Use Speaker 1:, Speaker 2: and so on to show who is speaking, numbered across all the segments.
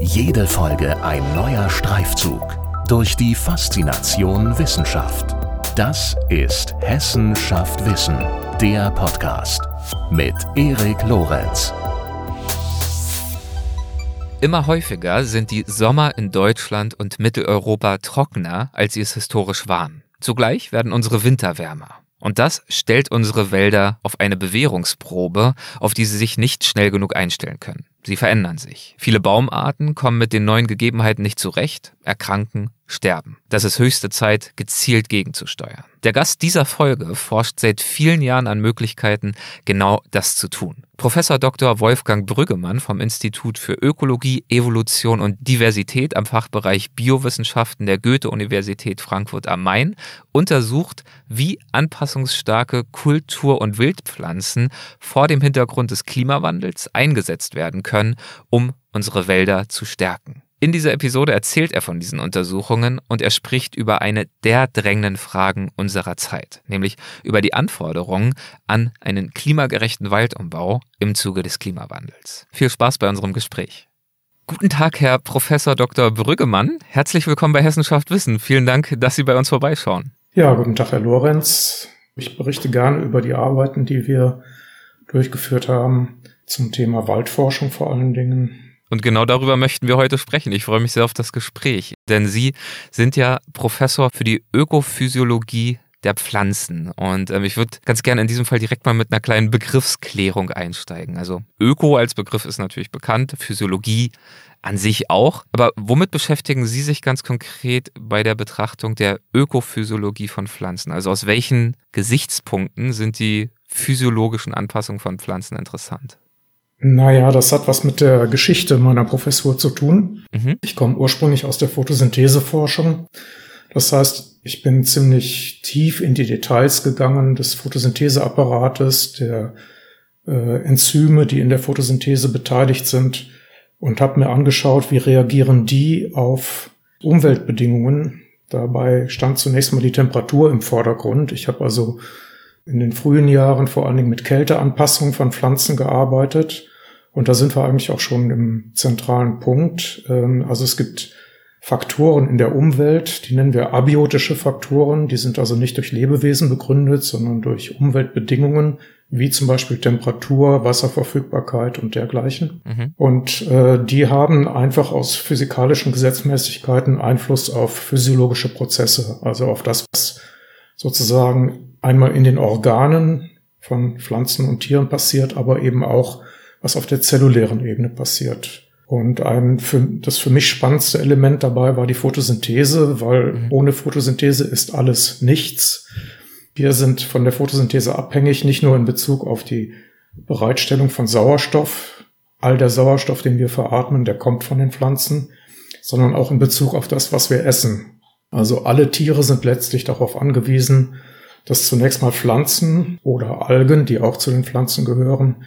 Speaker 1: Jede Folge ein neuer Streifzug durch die Faszination Wissenschaft. Das ist Hessen schafft Wissen, der Podcast mit Erik Lorenz.
Speaker 2: Immer häufiger sind die Sommer in Deutschland und Mitteleuropa trockener, als sie es historisch waren. Zugleich werden unsere Winter wärmer. Und das stellt unsere Wälder auf eine Bewährungsprobe, auf die sie sich nicht schnell genug einstellen können. Sie verändern sich. Viele Baumarten kommen mit den neuen Gegebenheiten nicht zurecht, erkranken, sterben. Das ist höchste Zeit, gezielt gegenzusteuern. Der Gast dieser Folge forscht seit vielen Jahren an Möglichkeiten, genau das zu tun. Professor Dr. Wolfgang Brüggemann vom Institut für Ökologie, Evolution und Diversität am Fachbereich Biowissenschaften der Goethe-Universität Frankfurt am Main untersucht, wie anpassungsstarke Kultur- und Wildpflanzen vor dem Hintergrund des Klimawandels eingesetzt werden können, um unsere Wälder zu stärken. In dieser Episode erzählt er von diesen Untersuchungen und er spricht über eine der drängenden Fragen unserer Zeit, nämlich über die Anforderungen an einen klimagerechten Waldumbau im Zuge des Klimawandels. Viel Spaß bei unserem Gespräch. Guten Tag, Herr Professor Dr. Brüggemann. Herzlich willkommen bei Hessenschaft Wissen. Vielen Dank, dass Sie bei uns vorbeischauen.
Speaker 3: Ja, guten Tag, Herr Lorenz. Ich berichte gerne über die Arbeiten, die wir durchgeführt haben zum Thema Waldforschung vor allen Dingen
Speaker 2: und genau darüber möchten wir heute sprechen. Ich freue mich sehr auf das Gespräch, denn Sie sind ja Professor für die Ökophysiologie der Pflanzen. Und ähm, ich würde ganz gerne in diesem Fall direkt mal mit einer kleinen Begriffsklärung einsteigen. Also Öko als Begriff ist natürlich bekannt, Physiologie an sich auch. Aber womit beschäftigen Sie sich ganz konkret bei der Betrachtung der Ökophysiologie von Pflanzen? Also aus welchen Gesichtspunkten sind die physiologischen Anpassungen von Pflanzen interessant?
Speaker 3: Naja, das hat was mit der Geschichte meiner Professur zu tun. Mhm. Ich komme ursprünglich aus der Photosyntheseforschung. Das heißt, ich bin ziemlich tief in die Details gegangen des Photosyntheseapparates, der äh, Enzyme, die in der Photosynthese beteiligt sind und habe mir angeschaut, wie reagieren die auf Umweltbedingungen. Dabei stand zunächst mal die Temperatur im Vordergrund. Ich habe also in den frühen Jahren vor allen Dingen mit Kälteanpassung von Pflanzen gearbeitet. Und da sind wir eigentlich auch schon im zentralen Punkt. Ähm, also es gibt Faktoren in der Umwelt, die nennen wir abiotische Faktoren. Die sind also nicht durch Lebewesen begründet, sondern durch Umweltbedingungen, wie zum Beispiel Temperatur, Wasserverfügbarkeit und dergleichen. Mhm. Und äh, die haben einfach aus physikalischen Gesetzmäßigkeiten Einfluss auf physiologische Prozesse, also auf das, was sozusagen einmal in den Organen von Pflanzen und Tieren passiert, aber eben auch, was auf der zellulären Ebene passiert. Und ein für, das für mich spannendste Element dabei war die Photosynthese, weil mhm. ohne Photosynthese ist alles nichts. Wir sind von der Photosynthese abhängig, nicht nur in Bezug auf die Bereitstellung von Sauerstoff. All der Sauerstoff, den wir veratmen, der kommt von den Pflanzen, sondern auch in Bezug auf das, was wir essen. Also alle Tiere sind letztlich darauf angewiesen, dass zunächst mal Pflanzen oder Algen, die auch zu den Pflanzen gehören,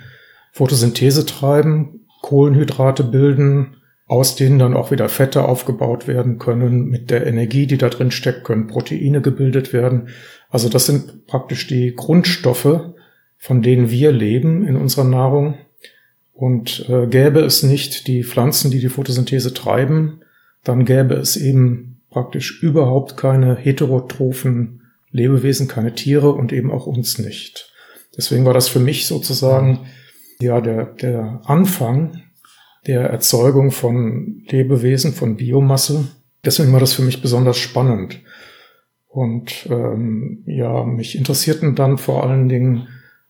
Speaker 3: Photosynthese treiben, Kohlenhydrate bilden, aus denen dann auch wieder Fette aufgebaut werden können. Mit der Energie, die da drin steckt, können Proteine gebildet werden. Also das sind praktisch die Grundstoffe, von denen wir leben in unserer Nahrung. Und äh, gäbe es nicht die Pflanzen, die die Photosynthese treiben, dann gäbe es eben praktisch überhaupt keine heterotrophen Lebewesen, keine Tiere und eben auch uns nicht. Deswegen war das für mich sozusagen ja der, der Anfang der Erzeugung von Lebewesen, von Biomasse. Deswegen war das für mich besonders spannend. Und ähm, ja, mich interessierten dann vor allen Dingen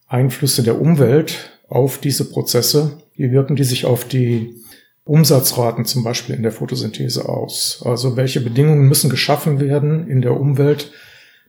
Speaker 3: Einflüsse der Umwelt auf diese Prozesse. Wie wirken die sich auf die Umsatzraten zum Beispiel in der Photosynthese aus? Also welche Bedingungen müssen geschaffen werden in der Umwelt,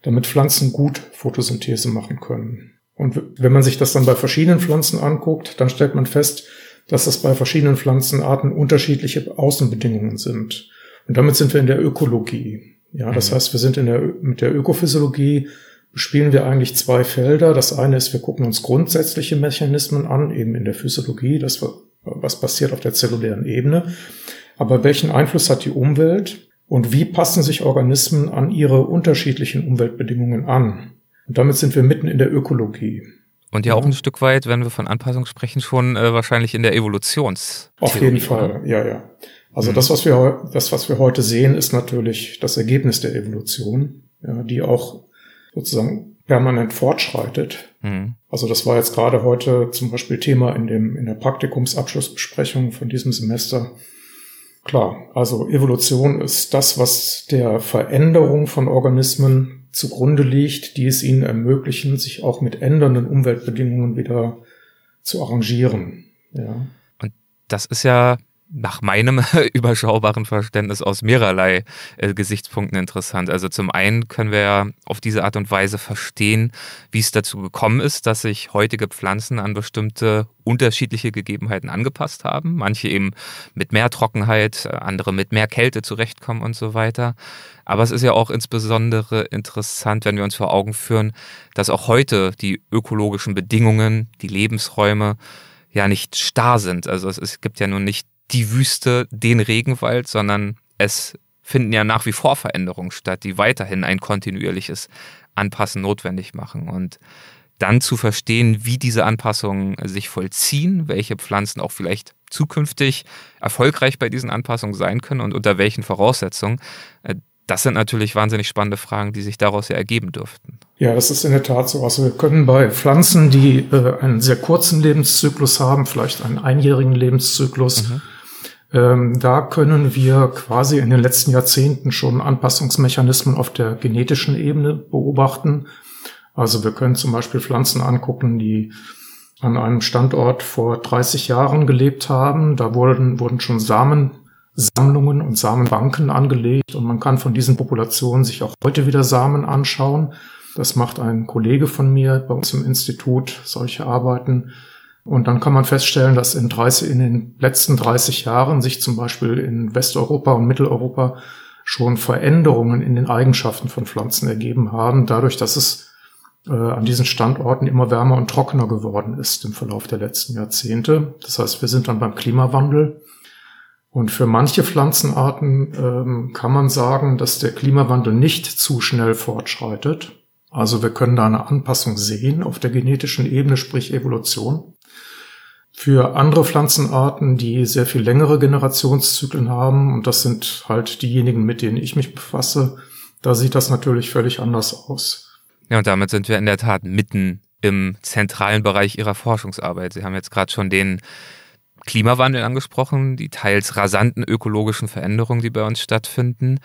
Speaker 3: damit Pflanzen gut Photosynthese machen können? Und wenn man sich das dann bei verschiedenen Pflanzen anguckt, dann stellt man fest, dass das bei verschiedenen Pflanzenarten unterschiedliche Außenbedingungen sind. Und damit sind wir in der Ökologie. Ja, das mhm. heißt, wir sind in der, mit der Ökophysiologie bespielen wir eigentlich zwei Felder. Das eine ist, wir gucken uns grundsätzliche Mechanismen an, eben in der Physiologie, wir was passiert auf der zellulären Ebene, aber welchen Einfluss hat die Umwelt und wie passen sich Organismen an ihre unterschiedlichen Umweltbedingungen an? Und damit sind wir mitten in der Ökologie.
Speaker 2: Und ja auch ein Stück weit, wenn wir von Anpassung sprechen, schon äh, wahrscheinlich in der Evolutions.
Speaker 3: Auf jeden Fall, ja, ja. Also mhm. das, was wir, das, was wir heute sehen, ist natürlich das Ergebnis der Evolution, ja, die auch sozusagen permanent fortschreitet. Mhm. Also das war jetzt gerade heute zum Beispiel Thema in dem, in der Praktikumsabschlussbesprechung von diesem Semester. Klar, also Evolution ist das, was der Veränderung von Organismen zugrunde liegt, die es ihnen ermöglichen, sich auch mit ändernden Umweltbedingungen wieder zu arrangieren. Ja.
Speaker 2: Und das ist ja nach meinem überschaubaren Verständnis aus mehrerlei äh, Gesichtspunkten interessant. Also zum einen können wir ja auf diese Art und Weise verstehen, wie es dazu gekommen ist, dass sich heutige Pflanzen an bestimmte unterschiedliche Gegebenheiten angepasst haben. Manche eben mit mehr Trockenheit, andere mit mehr Kälte zurechtkommen und so weiter. Aber es ist ja auch insbesondere interessant, wenn wir uns vor Augen führen, dass auch heute die ökologischen Bedingungen, die Lebensräume ja nicht starr sind. Also es, es gibt ja nun nicht die Wüste, den Regenwald, sondern es finden ja nach wie vor Veränderungen statt, die weiterhin ein kontinuierliches Anpassen notwendig machen. Und dann zu verstehen, wie diese Anpassungen sich vollziehen, welche Pflanzen auch vielleicht zukünftig erfolgreich bei diesen Anpassungen sein können und unter welchen Voraussetzungen, äh, das sind natürlich wahnsinnig spannende Fragen, die sich daraus ja ergeben dürften.
Speaker 3: Ja, das ist in der Tat so. Also wir können bei Pflanzen, die äh, einen sehr kurzen Lebenszyklus haben, vielleicht einen einjährigen Lebenszyklus, mhm. Ähm, da können wir quasi in den letzten Jahrzehnten schon Anpassungsmechanismen auf der genetischen Ebene beobachten. Also wir können zum Beispiel Pflanzen angucken, die an einem Standort vor 30 Jahren gelebt haben. Da wurden, wurden schon Samensammlungen und Samenbanken angelegt und man kann von diesen Populationen sich auch heute wieder Samen anschauen. Das macht ein Kollege von mir bei uns im Institut, solche Arbeiten. Und dann kann man feststellen, dass in, 30, in den letzten 30 Jahren sich zum Beispiel in Westeuropa und Mitteleuropa schon Veränderungen in den Eigenschaften von Pflanzen ergeben haben, dadurch, dass es äh, an diesen Standorten immer wärmer und trockener geworden ist im Verlauf der letzten Jahrzehnte. Das heißt, wir sind dann beim Klimawandel. Und für manche Pflanzenarten ähm, kann man sagen, dass der Klimawandel nicht zu schnell fortschreitet. Also wir können da eine Anpassung sehen auf der genetischen Ebene, sprich Evolution. Für andere Pflanzenarten, die sehr viel längere Generationszyklen haben, und das sind halt diejenigen, mit denen ich mich befasse, da sieht das natürlich völlig anders aus.
Speaker 2: Ja, und damit sind wir in der Tat mitten im zentralen Bereich Ihrer Forschungsarbeit. Sie haben jetzt gerade schon den Klimawandel angesprochen, die teils rasanten ökologischen Veränderungen, die bei uns stattfinden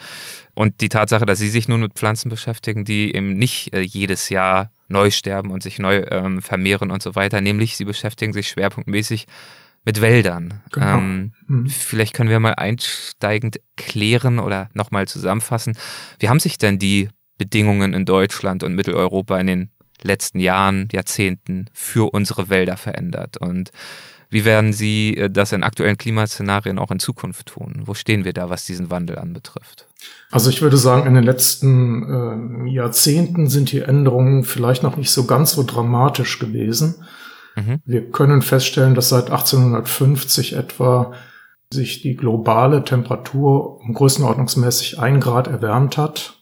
Speaker 2: und die Tatsache, dass Sie sich nun mit Pflanzen beschäftigen, die eben nicht äh, jedes Jahr neu sterben und sich neu ähm, vermehren und so weiter. Nämlich, Sie beschäftigen sich schwerpunktmäßig mit Wäldern. Genau. Ähm, mhm. Vielleicht können wir mal einsteigend klären oder nochmal zusammenfassen. Wie haben sich denn die Bedingungen in Deutschland und Mitteleuropa in den letzten Jahren, Jahrzehnten für unsere Wälder verändert? Und wie werden Sie äh, das in aktuellen Klimaszenarien auch in Zukunft tun? Wo stehen wir da, was diesen Wandel anbetrifft?
Speaker 3: Also ich würde sagen, in den letzten äh, Jahrzehnten sind die Änderungen vielleicht noch nicht so ganz so dramatisch gewesen. Mhm. Wir können feststellen, dass seit 1850 etwa sich die globale Temperatur um größenordnungsmäßig ein Grad erwärmt hat.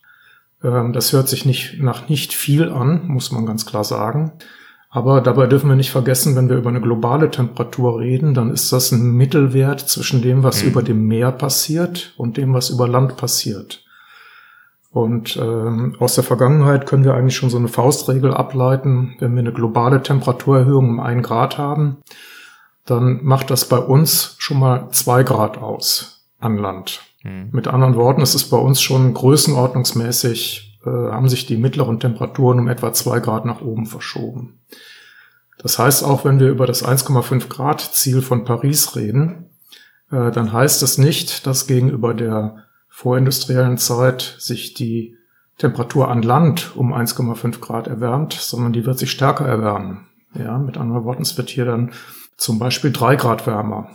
Speaker 3: Ähm, das hört sich nicht nach nicht viel an, muss man ganz klar sagen. Aber dabei dürfen wir nicht vergessen, wenn wir über eine globale Temperatur reden, dann ist das ein Mittelwert zwischen dem, was mhm. über dem Meer passiert und dem, was über Land passiert. Und ähm, aus der Vergangenheit können wir eigentlich schon so eine Faustregel ableiten, wenn wir eine globale Temperaturerhöhung um ein Grad haben, dann macht das bei uns schon mal zwei Grad aus an Land. Mhm. Mit anderen Worten, es ist bei uns schon größenordnungsmäßig, äh, haben sich die mittleren Temperaturen um etwa zwei Grad nach oben verschoben. Das heißt, auch wenn wir über das 1,5 Grad Ziel von Paris reden, äh, dann heißt es nicht, dass gegenüber der vorindustriellen Zeit sich die Temperatur an Land um 1,5 Grad erwärmt, sondern die wird sich stärker erwärmen. Ja, mit anderen Worten, es wird hier dann zum Beispiel drei Grad wärmer.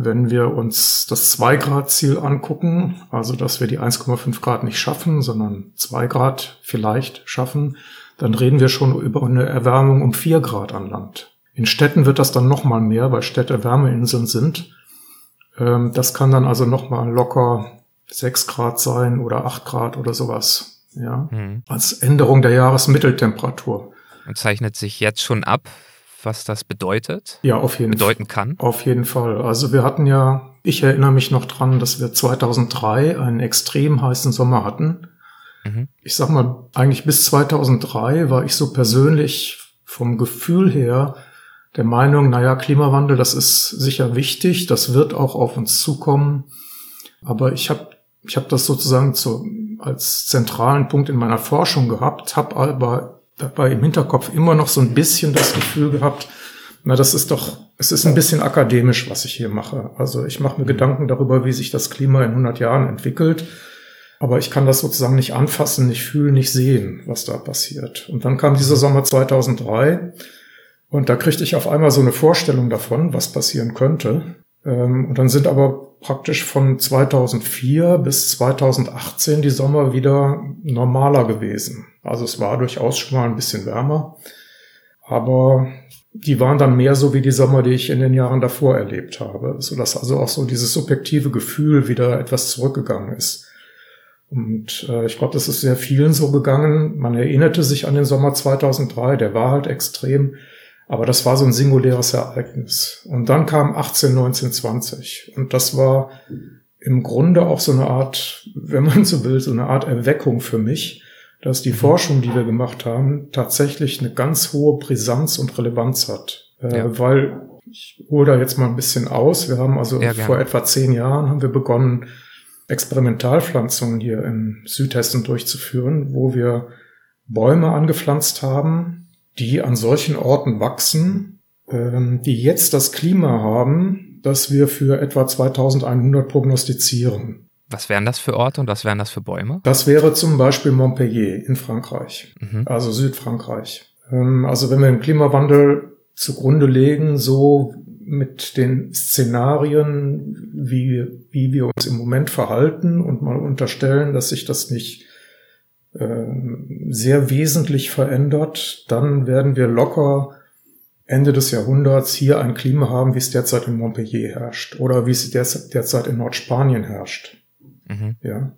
Speaker 3: Wenn wir uns das 2-Grad-Ziel angucken, also dass wir die 1,5 Grad nicht schaffen, sondern 2 Grad vielleicht schaffen, dann reden wir schon über eine Erwärmung um 4 Grad an Land. In Städten wird das dann nochmal mehr, weil Städte Wärmeinseln sind. Ähm, das kann dann also nochmal locker 6 Grad sein oder 8 Grad oder sowas. Ja, mhm. als Änderung der Jahresmitteltemperatur.
Speaker 2: Und zeichnet sich jetzt schon ab, was das bedeutet?
Speaker 3: Ja, auf jeden
Speaker 2: bedeuten kann.
Speaker 3: Auf jeden Fall. Also wir hatten ja ich erinnere mich noch dran, dass wir 2003 einen extrem heißen Sommer hatten. Mhm. Ich sag mal, eigentlich bis 2003 war ich so persönlich vom Gefühl her der Meinung, naja, Klimawandel, das ist sicher wichtig, das wird auch auf uns zukommen. Aber ich habe ich hab das sozusagen zu, als zentralen Punkt in meiner Forschung gehabt, habe aber dabei im Hinterkopf immer noch so ein bisschen das Gefühl gehabt, na, das ist doch, es ist ein bisschen akademisch, was ich hier mache. Also ich mache mir mhm. Gedanken darüber, wie sich das Klima in 100 Jahren entwickelt. Aber ich kann das sozusagen nicht anfassen, nicht fühlen, nicht sehen, was da passiert. Und dann kam dieser Sommer 2003 und da kriegte ich auf einmal so eine Vorstellung davon, was passieren könnte. Ähm, und dann sind aber praktisch von 2004 bis 2018 die Sommer wieder normaler gewesen. Also es war durchaus schon mal ein bisschen wärmer. Aber die waren dann mehr so wie die Sommer, die ich in den Jahren davor erlebt habe, so dass also auch so dieses subjektive Gefühl wieder etwas zurückgegangen ist. Und äh, ich glaube, das ist sehr vielen so gegangen. Man erinnerte sich an den Sommer 2003, der war halt extrem, aber das war so ein singuläres Ereignis. Und dann kam 18, 19, 20 und das war im Grunde auch so eine Art, wenn man so will, so eine Art Erweckung für mich, dass die Forschung, die wir gemacht haben, tatsächlich eine ganz hohe Brisanz und Relevanz hat. Äh, ja. Weil ich hole da jetzt mal ein bisschen aus. Wir haben also ja, vor etwa zehn Jahren haben wir begonnen, Experimentalpflanzungen hier im Südhessen durchzuführen, wo wir Bäume angepflanzt haben, die an solchen Orten wachsen, ähm, die jetzt das Klima haben, das wir für etwa 2100 prognostizieren.
Speaker 2: Was wären das für Orte und was wären das für Bäume?
Speaker 3: Das wäre zum Beispiel Montpellier in Frankreich, mhm. also Südfrankreich. Ähm, also wenn wir den Klimawandel zugrunde legen, so mit den Szenarien, wie, wie wir uns im Moment verhalten und mal unterstellen, dass sich das nicht sehr wesentlich verändert, dann werden wir locker Ende des Jahrhunderts hier ein Klima haben, wie es derzeit in Montpellier herrscht oder wie es derzeit in Nordspanien herrscht. Mhm. Ja.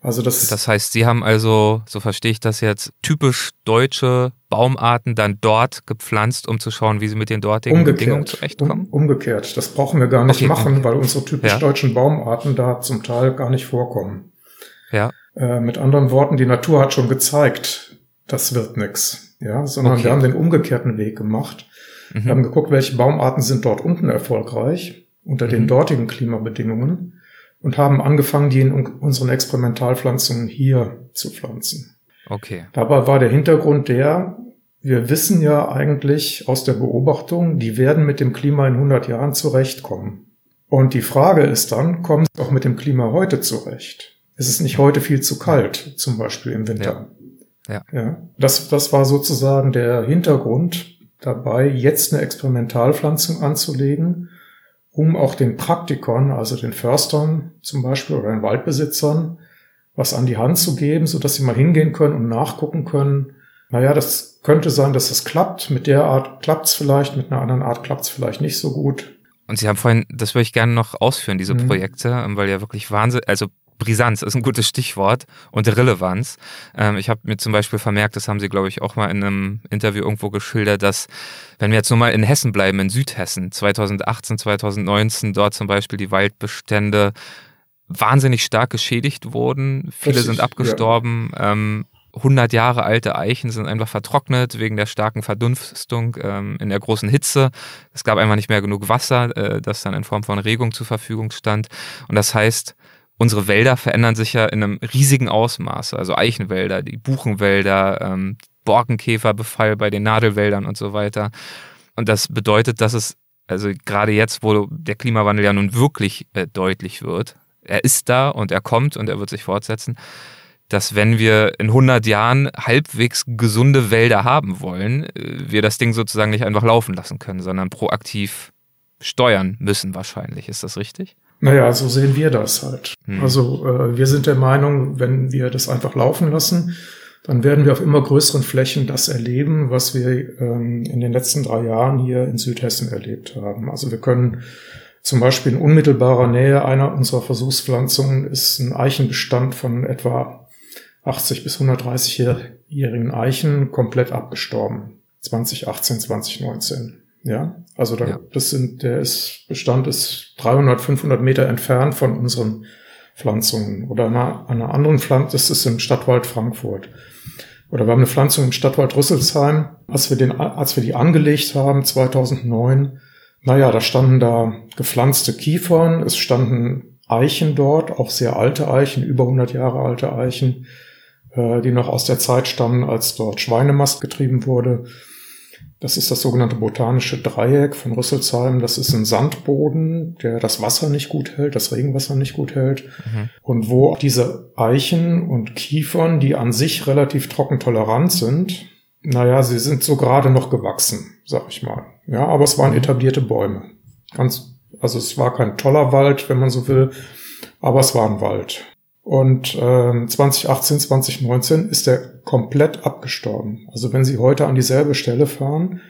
Speaker 2: Also das, das heißt, Sie haben also, so verstehe ich das jetzt, typisch deutsche Baumarten dann dort gepflanzt, um zu schauen, wie sie mit den dortigen umgekehrt, Bedingungen zurechtkommen?
Speaker 3: Um, umgekehrt. Das brauchen wir gar nicht okay, machen, okay. weil unsere typisch ja. deutschen Baumarten da zum Teil gar nicht vorkommen. Ja. Äh, mit anderen Worten, die Natur hat schon gezeigt, das wird nix. Ja, sondern okay. wir haben den umgekehrten Weg gemacht. Mhm. Wir haben geguckt, welche Baumarten sind dort unten erfolgreich unter mhm. den dortigen Klimabedingungen und haben angefangen, die in unseren Experimentalpflanzungen hier zu pflanzen.
Speaker 2: Okay.
Speaker 3: Dabei war der Hintergrund der, wir wissen ja eigentlich aus der Beobachtung, die werden mit dem Klima in 100 Jahren zurechtkommen. Und die Frage ist dann, kommen sie auch mit dem Klima heute zurecht? Ist es nicht heute viel zu kalt, zum Beispiel im Winter? Ja. ja. ja. Das, das war sozusagen der Hintergrund dabei, jetzt eine Experimentalpflanzung anzulegen, um auch den Praktikern, also den Förstern zum Beispiel oder den Waldbesitzern, was an die Hand zu geben, so dass sie mal hingehen können und nachgucken können. Naja, das könnte sein, dass das klappt. Mit der Art klappt's vielleicht, mit einer anderen Art klappt's vielleicht nicht so gut.
Speaker 2: Und Sie haben vorhin, das würde ich gerne noch ausführen, diese mhm. Projekte, weil ja wirklich Wahnsinn, also Brisanz ist ein gutes Stichwort und Relevanz. Ähm, ich habe mir zum Beispiel vermerkt, das haben Sie, glaube ich, auch mal in einem Interview irgendwo geschildert, dass, wenn wir jetzt nur mal in Hessen bleiben, in Südhessen, 2018, 2019, dort zum Beispiel die Waldbestände wahnsinnig stark geschädigt wurden. Viele Richtig, sind abgestorben. Ja. Ähm, 100 Jahre alte Eichen sind einfach vertrocknet wegen der starken Verdunstung ähm, in der großen Hitze. Es gab einfach nicht mehr genug Wasser, äh, das dann in Form von Regung zur Verfügung stand. Und das heißt, unsere Wälder verändern sich ja in einem riesigen Ausmaß. Also Eichenwälder, die Buchenwälder, ähm, Borkenkäferbefall bei den Nadelwäldern und so weiter. Und das bedeutet, dass es, also gerade jetzt, wo der Klimawandel ja nun wirklich äh, deutlich wird, er ist da und er kommt und er wird sich fortsetzen, dass wenn wir in 100 Jahren halbwegs gesunde Wälder haben wollen, äh, wir das Ding sozusagen nicht einfach laufen lassen können, sondern proaktiv steuern müssen wahrscheinlich. Ist das richtig?
Speaker 3: Naja, so sehen wir das halt. Hm. Also äh, wir sind der Meinung, wenn wir das einfach laufen lassen, dann werden wir auf immer größeren Flächen das erleben, was wir ähm, in den letzten drei Jahren hier in Südhessen erlebt haben. Also wir können zum Beispiel in unmittelbarer Nähe einer unserer Versuchspflanzungen ist ein Eichenbestand von etwa 80 bis 130-jährigen Eichen komplett abgestorben. 2018, 2019. Ja, also da, ja. das sind, der ist, Bestand ist 300, 500 Meter entfernt von unseren Pflanzungen. Oder einer, einer anderen Pflanze, das ist im Stadtwald Frankfurt. Oder wir haben eine Pflanzung im Stadtwald Rüsselsheim. Als wir den, als wir die angelegt haben, 2009, naja, da standen da gepflanzte Kiefern, es standen Eichen dort, auch sehr alte Eichen, über 100 Jahre alte Eichen, äh, die noch aus der Zeit stammen, als dort Schweinemast getrieben wurde. Das ist das sogenannte botanische Dreieck von Rüsselsheim. Das ist ein Sandboden, der das Wasser nicht gut hält, das Regenwasser nicht gut hält. Mhm. Und wo diese Eichen und Kiefern, die an sich relativ trockentolerant sind, naja, sie sind so gerade noch gewachsen, sag ich mal. Ja, aber es waren etablierte Bäume. Ganz, also es war kein toller Wald, wenn man so will, aber es war ein Wald. Und äh, 2018, 2019 ist er komplett abgestorben. Also wenn Sie heute an dieselbe Stelle fahren,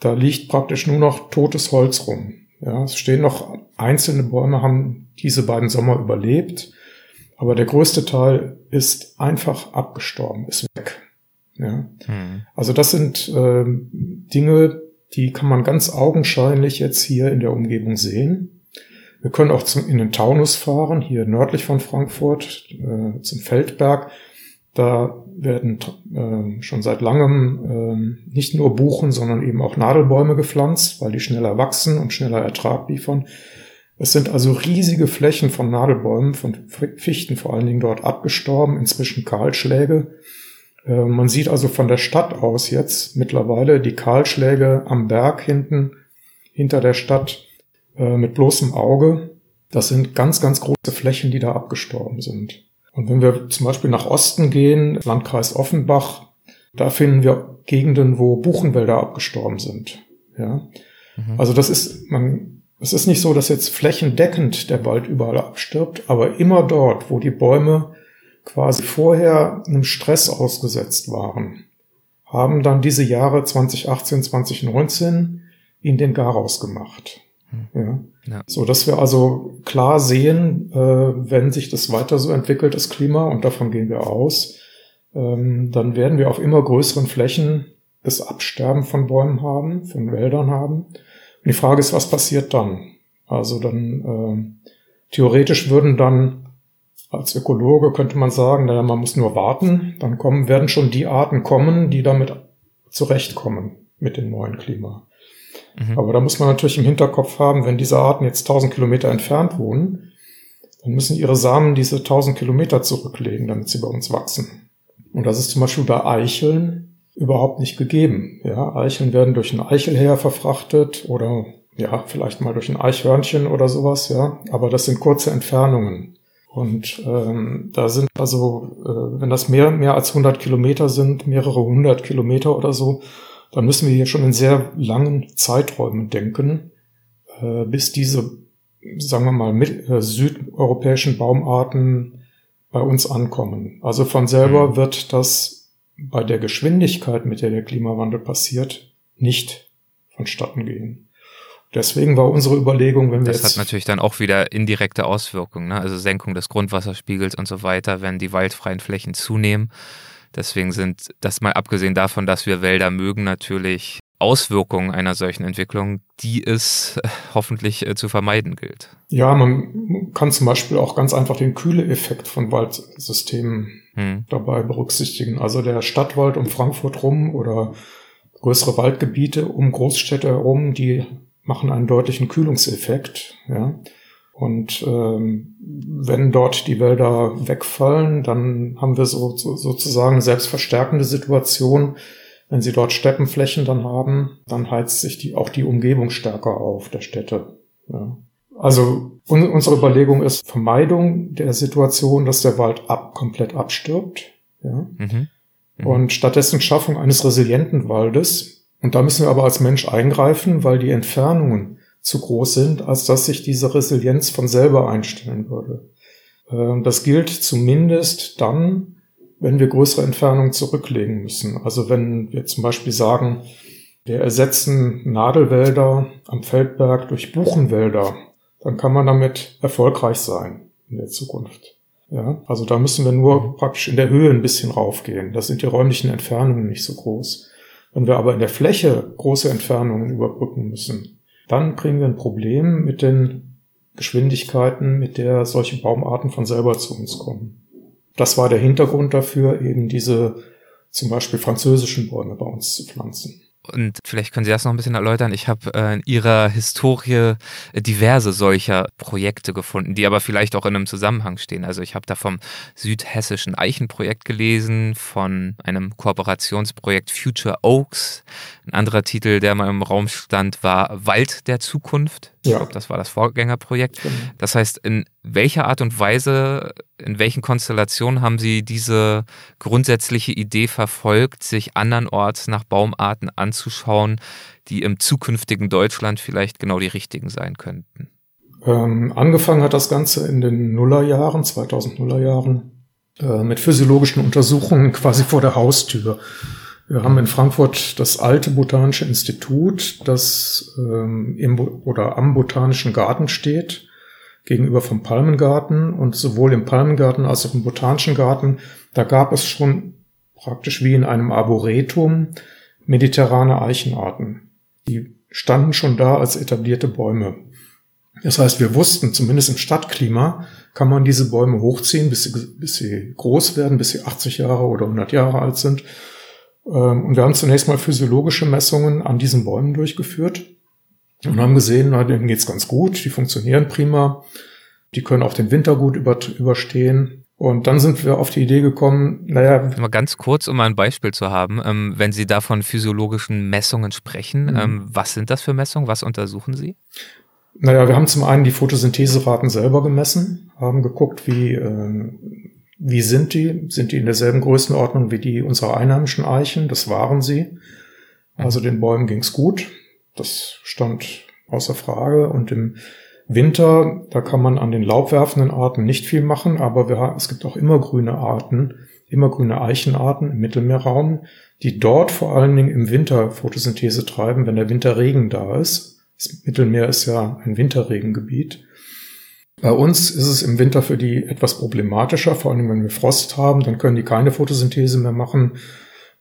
Speaker 3: da liegt praktisch nur noch totes Holz rum. Ja, es stehen noch einzelne Bäume, haben diese beiden Sommer überlebt, aber der größte Teil ist einfach abgestorben, ist weg. Ja. Hm. Also das sind äh, Dinge, die kann man ganz augenscheinlich jetzt hier in der Umgebung sehen. Wir können auch zum, in den Taunus fahren, hier nördlich von Frankfurt, äh, zum Feldberg. Da werden äh, schon seit langem äh, nicht nur Buchen, sondern eben auch Nadelbäume gepflanzt, weil die schneller wachsen und schneller Ertrag liefern. Es sind also riesige Flächen von Nadelbäumen, von Fichten vor allen Dingen dort abgestorben, inzwischen Kahlschläge. Äh, man sieht also von der Stadt aus jetzt mittlerweile die Kahlschläge am Berg hinten, hinter der Stadt äh, mit bloßem Auge. Das sind ganz, ganz große Flächen, die da abgestorben sind. Und wenn wir zum Beispiel nach Osten gehen, Landkreis Offenbach, da finden wir Gegenden, wo Buchenwälder abgestorben sind. Ja. Mhm. Also das ist, man, es ist nicht so, dass jetzt flächendeckend der Wald überall abstirbt, aber immer dort, wo die Bäume quasi vorher einem Stress ausgesetzt waren, haben dann diese Jahre 2018, 2019 in den Garaus gemacht. Ja. ja. So dass wir also klar sehen, äh, wenn sich das weiter so entwickelt, das Klima, und davon gehen wir aus, ähm, dann werden wir auf immer größeren Flächen das Absterben von Bäumen haben, von Wäldern haben. Und die Frage ist, was passiert dann? Also dann äh, theoretisch würden dann als Ökologe könnte man sagen, naja, man muss nur warten, dann kommen, werden schon die Arten kommen, die damit zurechtkommen mit dem neuen Klima. Mhm. Aber da muss man natürlich im Hinterkopf haben, wenn diese Arten jetzt 1000 Kilometer entfernt wohnen, dann müssen ihre Samen diese 1000 Kilometer zurücklegen, damit sie bei uns wachsen. Und das ist zum Beispiel bei Eicheln überhaupt nicht gegeben. Ja, Eicheln werden durch ein Eichelheer verfrachtet oder ja, vielleicht mal durch ein Eichhörnchen oder sowas, ja. Aber das sind kurze Entfernungen. Und ähm, da sind also, äh, wenn das mehr, mehr als 100 Kilometer sind, mehrere hundert Kilometer oder so, da müssen wir hier schon in sehr langen Zeiträumen denken, äh, bis diese, sagen wir mal, mit, äh, südeuropäischen Baumarten bei uns ankommen. Also von selber mhm. wird das bei der Geschwindigkeit, mit der der Klimawandel passiert, nicht vonstatten gehen. Deswegen war unsere Überlegung, wenn wir
Speaker 2: das hat natürlich dann auch wieder indirekte Auswirkungen, ne? also Senkung des Grundwasserspiegels und so weiter, wenn die waldfreien Flächen zunehmen Deswegen sind das mal abgesehen davon, dass wir Wälder mögen, natürlich Auswirkungen einer solchen Entwicklung, die es äh, hoffentlich äh, zu vermeiden gilt.
Speaker 3: Ja, man kann zum Beispiel auch ganz einfach den Kühle-Effekt von Waldsystemen hm. dabei berücksichtigen. Also der Stadtwald um Frankfurt rum oder größere Waldgebiete um Großstädte herum, die machen einen deutlichen Kühlungseffekt. Ja. Und ähm, wenn dort die Wälder wegfallen, dann haben wir so, so, sozusagen eine selbstverstärkende Situation. Wenn sie dort Steppenflächen dann haben, dann heizt sich die, auch die Umgebung stärker auf der Städte. Ja. Also un unsere Überlegung ist Vermeidung der Situation, dass der Wald ab, komplett abstirbt. Ja. Mhm. Mhm. Und stattdessen Schaffung eines resilienten Waldes. Und da müssen wir aber als Mensch eingreifen, weil die Entfernungen zu groß sind, als dass sich diese Resilienz von selber einstellen würde. Ähm, das gilt zumindest dann, wenn wir größere Entfernungen zurücklegen müssen. Also wenn wir zum Beispiel sagen, wir ersetzen Nadelwälder am Feldberg durch Buchenwälder, dann kann man damit erfolgreich sein in der Zukunft. Ja, also da müssen wir nur praktisch in der Höhe ein bisschen raufgehen. Da sind die räumlichen Entfernungen nicht so groß. Wenn wir aber in der Fläche große Entfernungen überbrücken müssen, dann kriegen wir ein Problem mit den Geschwindigkeiten, mit der solche Baumarten von selber zu uns kommen. Das war der Hintergrund dafür, eben diese zum Beispiel französischen Bäume bei uns zu pflanzen.
Speaker 2: Und vielleicht können Sie das noch ein bisschen erläutern. Ich habe äh, in Ihrer Historie äh, diverse solcher Projekte gefunden, die aber vielleicht auch in einem Zusammenhang stehen. Also ich habe da vom südhessischen Eichenprojekt gelesen, von einem Kooperationsprojekt Future Oaks. Ein anderer Titel, der mal im Raum stand, war Wald der Zukunft. Ich ja. glaube, das war das Vorgängerprojekt. Genau. Das heißt, in welcher Art und Weise, in welchen Konstellationen haben Sie diese grundsätzliche Idee verfolgt, sich andernorts nach Baumarten anzuschauen, die im zukünftigen Deutschland vielleicht genau die richtigen sein könnten?
Speaker 3: Ähm, angefangen hat das Ganze in den Nullerjahren, 2000er Jahren, äh, mit physiologischen Untersuchungen quasi vor der Haustür. Wir haben in Frankfurt das alte Botanische Institut, das ähm, im oder am Botanischen Garten steht, gegenüber vom Palmengarten. Und sowohl im Palmengarten als auch im Botanischen Garten, da gab es schon praktisch wie in einem Arboretum mediterrane Eichenarten. Die standen schon da als etablierte Bäume. Das heißt, wir wussten, zumindest im Stadtklima, kann man diese Bäume hochziehen, bis sie, bis sie groß werden, bis sie 80 Jahre oder 100 Jahre alt sind und wir haben zunächst mal physiologische Messungen an diesen Bäumen durchgeführt und haben gesehen, na, denen geht's ganz gut, die funktionieren prima, die können auch den Winter gut über, überstehen. Und dann sind wir auf die Idee gekommen, naja.
Speaker 2: Mal ganz kurz, um ein Beispiel zu haben, ähm, wenn Sie da von physiologischen Messungen sprechen, mhm. ähm, was sind das für Messungen? Was untersuchen Sie?
Speaker 3: Naja, wir haben zum einen die Photosyntheseraten selber gemessen, haben geguckt, wie äh, wie sind die? Sind die in derselben Größenordnung wie die unserer einheimischen Eichen? Das waren sie. Also den Bäumen ging's gut. Das stand außer Frage. Und im Winter, da kann man an den laubwerfenden Arten nicht viel machen, aber wir, es gibt auch immer grüne Arten, immer grüne Eichenarten im Mittelmeerraum, die dort vor allen Dingen im Winter Photosynthese treiben, wenn der Winterregen da ist. Das Mittelmeer ist ja ein Winterregengebiet. Bei uns ist es im Winter für die etwas problematischer, vor allem wenn wir Frost haben, dann können die keine Photosynthese mehr machen.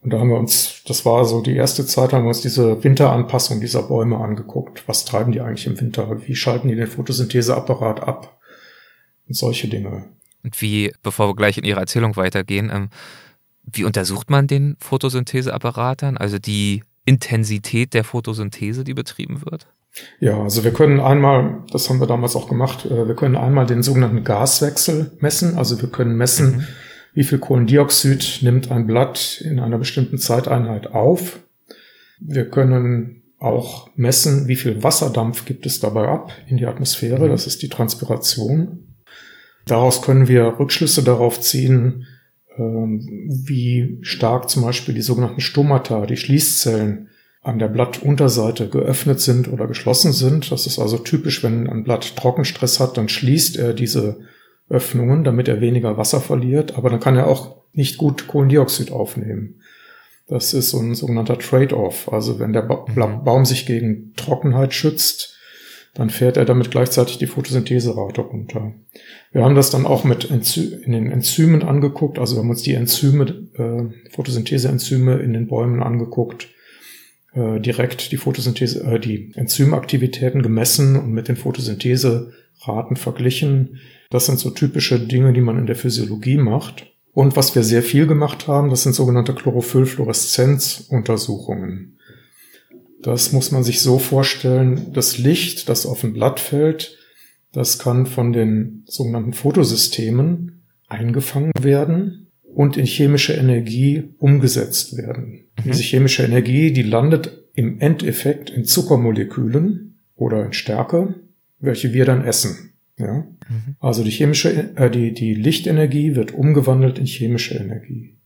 Speaker 3: Und da haben wir uns, das war so die erste Zeit, haben wir uns diese Winteranpassung dieser Bäume angeguckt. Was treiben die eigentlich im Winter? Wie schalten die den Photosyntheseapparat ab? Und solche Dinge.
Speaker 2: Und wie, bevor wir gleich in Ihre Erzählung weitergehen, ähm, wie untersucht man den Photosyntheseapparat dann? Also die Intensität der Photosynthese, die betrieben wird?
Speaker 3: Ja, also wir können einmal, das haben wir damals auch gemacht, äh, wir können einmal den sogenannten Gaswechsel messen. Also wir können messen, mhm. wie viel Kohlendioxid nimmt ein Blatt in einer bestimmten Zeiteinheit auf. Wir können auch messen, wie viel Wasserdampf gibt es dabei ab in die Atmosphäre. Mhm. Das ist die Transpiration. Daraus können wir Rückschlüsse darauf ziehen, wie stark zum Beispiel die sogenannten Stomata, die Schließzellen, an der Blattunterseite geöffnet sind oder geschlossen sind. Das ist also typisch, wenn ein Blatt Trockenstress hat, dann schließt er diese Öffnungen, damit er weniger Wasser verliert, aber dann kann er auch nicht gut Kohlendioxid aufnehmen. Das ist so ein sogenannter Trade-off. Also wenn der ba mhm. Baum sich gegen Trockenheit schützt, dann fährt er damit gleichzeitig die Photosyntheserate runter. Wir haben das dann auch mit Enzy in den Enzymen angeguckt, also wir haben uns die Enzyme, äh, Photosyntheseenzyme in den Bäumen angeguckt äh, direkt die Photosynthese, äh, die Enzymaktivitäten gemessen und mit den Photosyntheseraten verglichen. Das sind so typische Dinge, die man in der Physiologie macht. Und was wir sehr viel gemacht haben, das sind sogenannte Chlorophyllfluoreszenzuntersuchungen. Das muss man sich so vorstellen, das Licht, das auf ein Blatt fällt, das kann von den sogenannten Fotosystemen eingefangen werden und in chemische Energie umgesetzt werden. Mhm. Diese chemische Energie, die landet im Endeffekt in Zuckermolekülen oder in Stärke, welche wir dann essen. Ja? Mhm. Also die chemische, äh, die, die Lichtenergie wird umgewandelt in chemische Energie.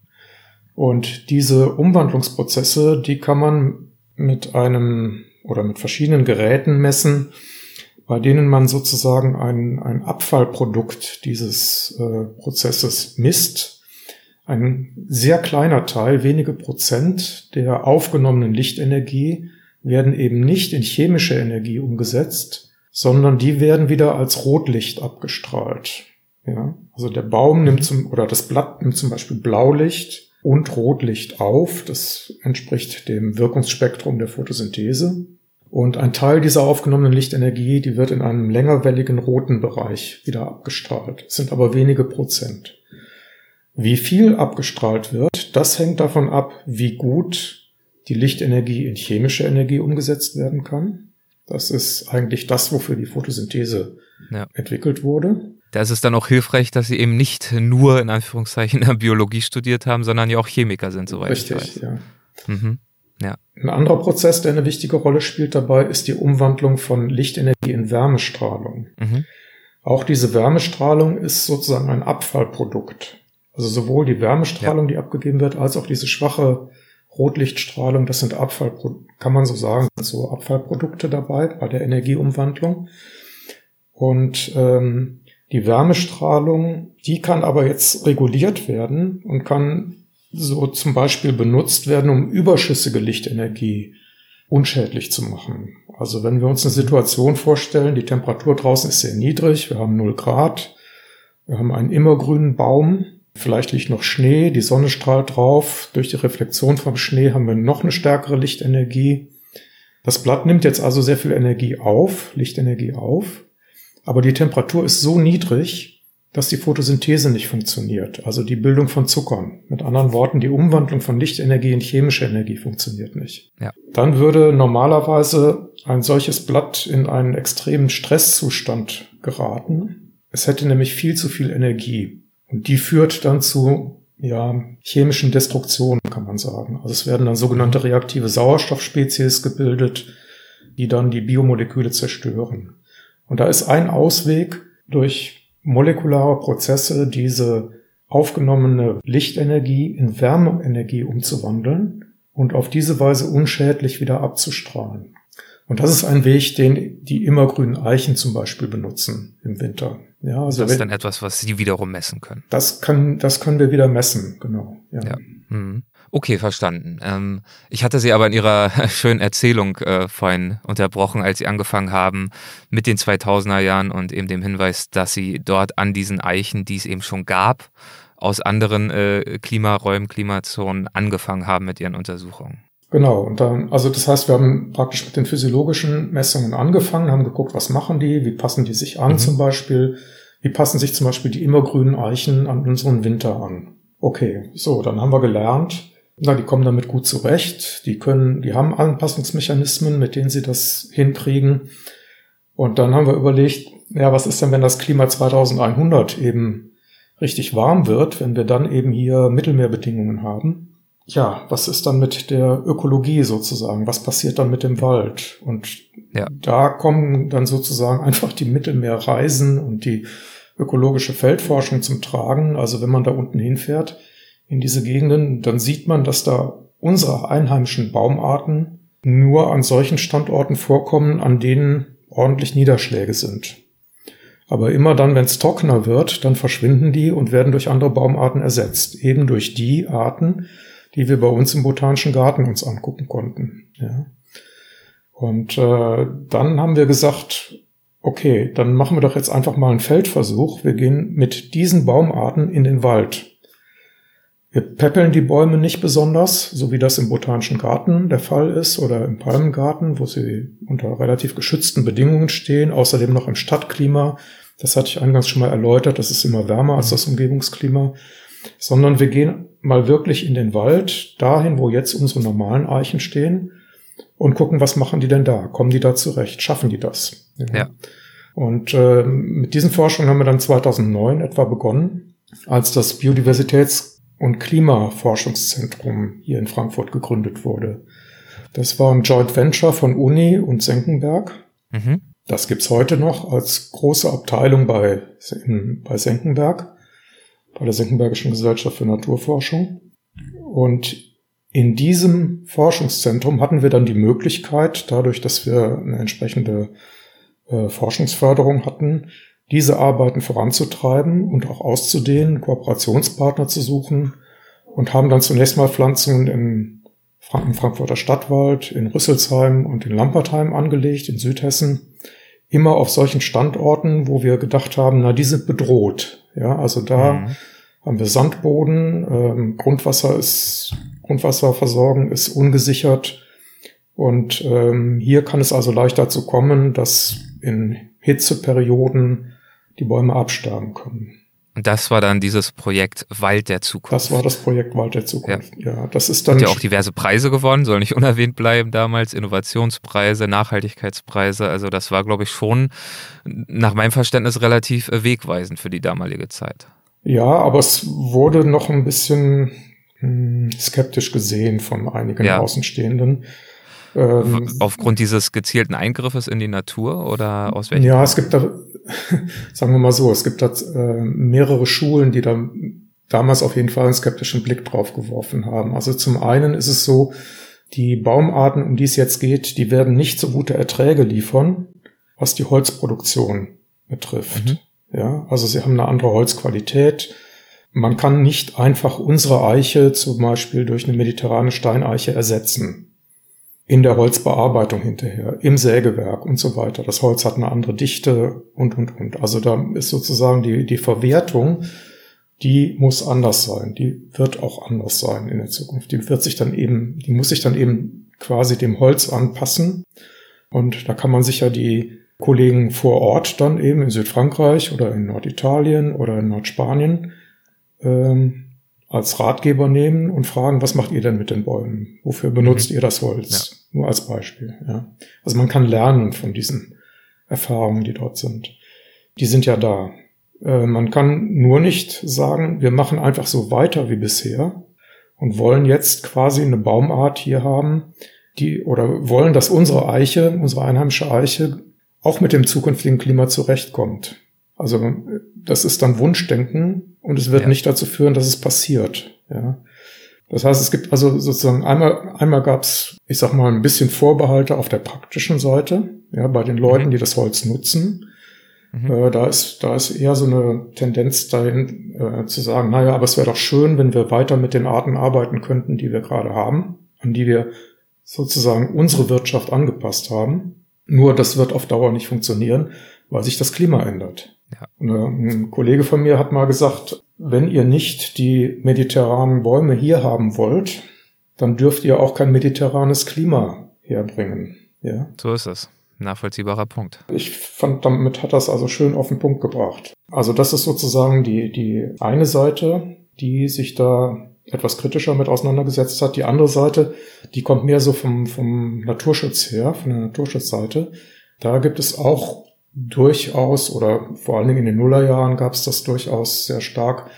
Speaker 3: Und diese Umwandlungsprozesse, die kann man mit einem oder mit verschiedenen Geräten messen, bei denen man sozusagen ein, ein Abfallprodukt dieses äh, Prozesses misst ein sehr kleiner Teil, wenige Prozent der aufgenommenen Lichtenergie werden eben nicht in chemische Energie umgesetzt, sondern die werden wieder als Rotlicht abgestrahlt. Ja, also der Baum nimmt zum, oder das Blatt nimmt zum Beispiel Blaulicht und Rotlicht auf. Das entspricht dem Wirkungsspektrum der Photosynthese. Und ein Teil dieser aufgenommenen Lichtenergie, die wird in einem längerwelligen roten Bereich wieder abgestrahlt. Es sind aber wenige Prozent. Wie viel abgestrahlt wird, das hängt davon ab, wie gut die Lichtenergie in chemische Energie umgesetzt werden kann. Das ist eigentlich das, wofür die Photosynthese ja. entwickelt wurde.
Speaker 2: Da ist es dann auch hilfreich, dass sie eben nicht nur in Anführungszeichen Biologie studiert haben, sondern ja auch Chemiker sind, soweit
Speaker 3: Richtig, ich weiß. ja. Mhm. Ja. Ein anderer Prozess, der eine wichtige Rolle spielt dabei, ist die Umwandlung von Lichtenergie in Wärmestrahlung. Mhm. Auch diese Wärmestrahlung ist sozusagen ein Abfallprodukt. Also sowohl die Wärmestrahlung, ja. die abgegeben wird, als auch diese schwache Rotlichtstrahlung, das sind Abfall, kann man so sagen, so Abfallprodukte dabei bei der Energieumwandlung. Und ähm, die Wärmestrahlung, die kann aber jetzt reguliert werden und kann so zum Beispiel benutzt werden, um überschüssige Lichtenergie unschädlich zu machen. Also wenn wir uns eine Situation vorstellen, die Temperatur draußen ist sehr niedrig, wir haben 0 Grad, wir haben einen immergrünen Baum, vielleicht liegt noch Schnee, die Sonne strahlt drauf, durch die Reflexion vom Schnee haben wir noch eine stärkere Lichtenergie. Das Blatt nimmt jetzt also sehr viel Energie auf, Lichtenergie auf, aber die Temperatur ist so niedrig, dass die Photosynthese nicht funktioniert, also die Bildung von Zuckern. Mit anderen Worten, die Umwandlung von Lichtenergie in chemische Energie funktioniert nicht. Ja. Dann würde normalerweise ein solches Blatt in einen extremen Stresszustand geraten. Es hätte nämlich viel zu viel Energie. Und die führt dann zu ja, chemischen Destruktionen, kann man sagen. Also es werden dann sogenannte reaktive Sauerstoffspezies gebildet, die dann die Biomoleküle zerstören. Und da ist ein Ausweg durch molekulare Prozesse diese aufgenommene Lichtenergie in Wärmeenergie umzuwandeln und auf diese Weise unschädlich wieder abzustrahlen. Und das ist ein Weg, den die immergrünen Eichen zum Beispiel benutzen im Winter.
Speaker 2: Ja, also das ist dann etwas, was sie wiederum messen können.
Speaker 3: Das können, das können wir wieder messen, genau. Ja. ja.
Speaker 2: Mhm. Okay, verstanden. Ähm, ich hatte Sie aber in Ihrer schönen Erzählung äh, vorhin unterbrochen, als Sie angefangen haben mit den 2000er Jahren und eben dem Hinweis, dass Sie dort an diesen Eichen, die es eben schon gab, aus anderen äh, Klimaräumen, Klimazonen angefangen haben mit Ihren Untersuchungen.
Speaker 3: Genau, und dann, also das heißt, wir haben praktisch mit den physiologischen Messungen angefangen, haben geguckt, was machen die, wie passen die sich an mhm. zum Beispiel, wie passen sich zum Beispiel die immergrünen Eichen an unseren Winter an. Okay, so, dann haben wir gelernt, na, die kommen damit gut zurecht. Die können, die haben Anpassungsmechanismen, mit denen sie das hinkriegen. Und dann haben wir überlegt, ja, was ist denn, wenn das Klima 2100 eben richtig warm wird, wenn wir dann eben hier Mittelmeerbedingungen haben? Ja, was ist dann mit der Ökologie sozusagen? Was passiert dann mit dem Wald? Und ja. da kommen dann sozusagen einfach die Mittelmeerreisen und die ökologische Feldforschung zum Tragen. Also wenn man da unten hinfährt, in diese Gegenden, dann sieht man, dass da unsere einheimischen Baumarten nur an solchen Standorten vorkommen, an denen ordentlich Niederschläge sind. Aber immer dann, wenn es trockener wird, dann verschwinden die und werden durch andere Baumarten ersetzt. Eben durch die Arten, die wir bei uns im Botanischen Garten uns angucken konnten. Ja. Und äh, dann haben wir gesagt, okay, dann machen wir doch jetzt einfach mal einen Feldversuch. Wir gehen mit diesen Baumarten in den Wald. Wir peppeln die Bäume nicht besonders, so wie das im Botanischen Garten der Fall ist oder im Palmengarten, wo sie unter relativ geschützten Bedingungen stehen, außerdem noch im Stadtklima. Das hatte ich eingangs schon mal erläutert, das ist immer wärmer als das Umgebungsklima. Sondern wir gehen mal wirklich in den Wald, dahin, wo jetzt unsere normalen Eichen stehen und gucken, was machen die denn da? Kommen die da zurecht? Schaffen die das? Ja. ja. Und äh, mit diesen Forschungen haben wir dann 2009 etwa begonnen, als das Biodiversitäts und Klimaforschungszentrum hier in Frankfurt gegründet wurde. Das war ein Joint Venture von Uni und Senckenberg. Mhm. Das gibt's heute noch als große Abteilung bei, in, bei Senckenberg, bei der Senckenbergischen Gesellschaft für Naturforschung. Und in diesem Forschungszentrum hatten wir dann die Möglichkeit, dadurch, dass wir eine entsprechende äh, Forschungsförderung hatten, diese Arbeiten voranzutreiben und auch auszudehnen, Kooperationspartner zu suchen und haben dann zunächst mal Pflanzungen im, im Frankfurter Stadtwald, in Rüsselsheim und in Lampertheim angelegt, in Südhessen. Immer auf solchen Standorten, wo wir gedacht haben, na, die sind bedroht. Ja, also da mhm. haben wir Sandboden, ähm, Grundwasser ist, Grundwasserversorgung ist ungesichert. Und ähm, hier kann es also leicht dazu kommen, dass in Hitzeperioden die Bäume absterben können.
Speaker 2: Und das war dann dieses Projekt Wald der Zukunft.
Speaker 3: Das war das Projekt Wald der Zukunft. Ja, ja das ist dann.
Speaker 2: Hat ja auch diverse Preise gewonnen, soll nicht unerwähnt bleiben damals. Innovationspreise, Nachhaltigkeitspreise. Also das war, glaube ich, schon nach meinem Verständnis relativ äh, wegweisend für die damalige Zeit.
Speaker 3: Ja, aber es wurde noch ein bisschen hm, skeptisch gesehen von einigen ja. Außenstehenden.
Speaker 2: Ähm, Aufgrund dieses gezielten Eingriffes in die Natur oder aus welchem?
Speaker 3: Ja, es gibt da, sagen wir mal so, es gibt da äh, mehrere Schulen, die da damals auf jeden Fall einen skeptischen Blick drauf geworfen haben. Also zum einen ist es so, die Baumarten, um die es jetzt geht, die werden nicht so gute Erträge liefern, was die Holzproduktion betrifft. Mhm. Ja, also sie haben eine andere Holzqualität. Man kann nicht einfach unsere Eiche zum Beispiel durch eine mediterrane Steineiche ersetzen in der Holzbearbeitung hinterher, im Sägewerk und so weiter. Das Holz hat eine andere Dichte und, und, und. Also da ist sozusagen die, die Verwertung, die muss anders sein. Die wird auch anders sein in der Zukunft. Die wird sich dann eben, die muss sich dann eben quasi dem Holz anpassen. Und da kann man sich ja die Kollegen vor Ort dann eben in Südfrankreich oder in Norditalien oder in Nordspanien ähm, als Ratgeber nehmen und fragen, was macht ihr denn mit den Bäumen? Wofür benutzt mhm. ihr das Holz? Ja. Nur als Beispiel. Ja. Also man kann lernen von diesen Erfahrungen, die dort sind. Die sind ja da. Äh, man kann nur nicht sagen, wir machen einfach so weiter wie bisher und wollen jetzt quasi eine Baumart hier haben, die oder wollen, dass unsere Eiche, unsere einheimische Eiche auch mit dem zukünftigen Klima zurechtkommt. Also das ist dann Wunschdenken und es wird ja. nicht dazu führen, dass es passiert. Ja. Das heißt, es gibt also sozusagen einmal, einmal gab es, ich sag mal, ein bisschen Vorbehalte auf der praktischen Seite, ja, bei den Leuten, mhm. die das Holz nutzen. Mhm. Äh, da ist, da ist eher so eine Tendenz dahin äh, zu sagen, naja, aber es wäre doch schön, wenn wir weiter mit den Arten arbeiten könnten, die wir gerade haben, an die wir sozusagen unsere Wirtschaft angepasst haben. Nur das wird auf Dauer nicht funktionieren, weil sich das Klima ändert. Ja. ein Kollege von mir hat mal gesagt, wenn ihr nicht die mediterranen Bäume hier haben wollt, dann dürft ihr auch kein mediterranes Klima herbringen. Ja.
Speaker 2: So ist es. Nachvollziehbarer Punkt.
Speaker 3: Ich fand, damit hat das also schön auf den Punkt gebracht. Also das ist sozusagen die, die eine Seite, die sich da etwas kritischer mit auseinandergesetzt hat. Die andere Seite, die kommt mehr so vom, vom Naturschutz her, von der Naturschutzseite. Da gibt es auch durchaus oder vor allen Dingen in den Nullerjahren gab es das durchaus sehr stark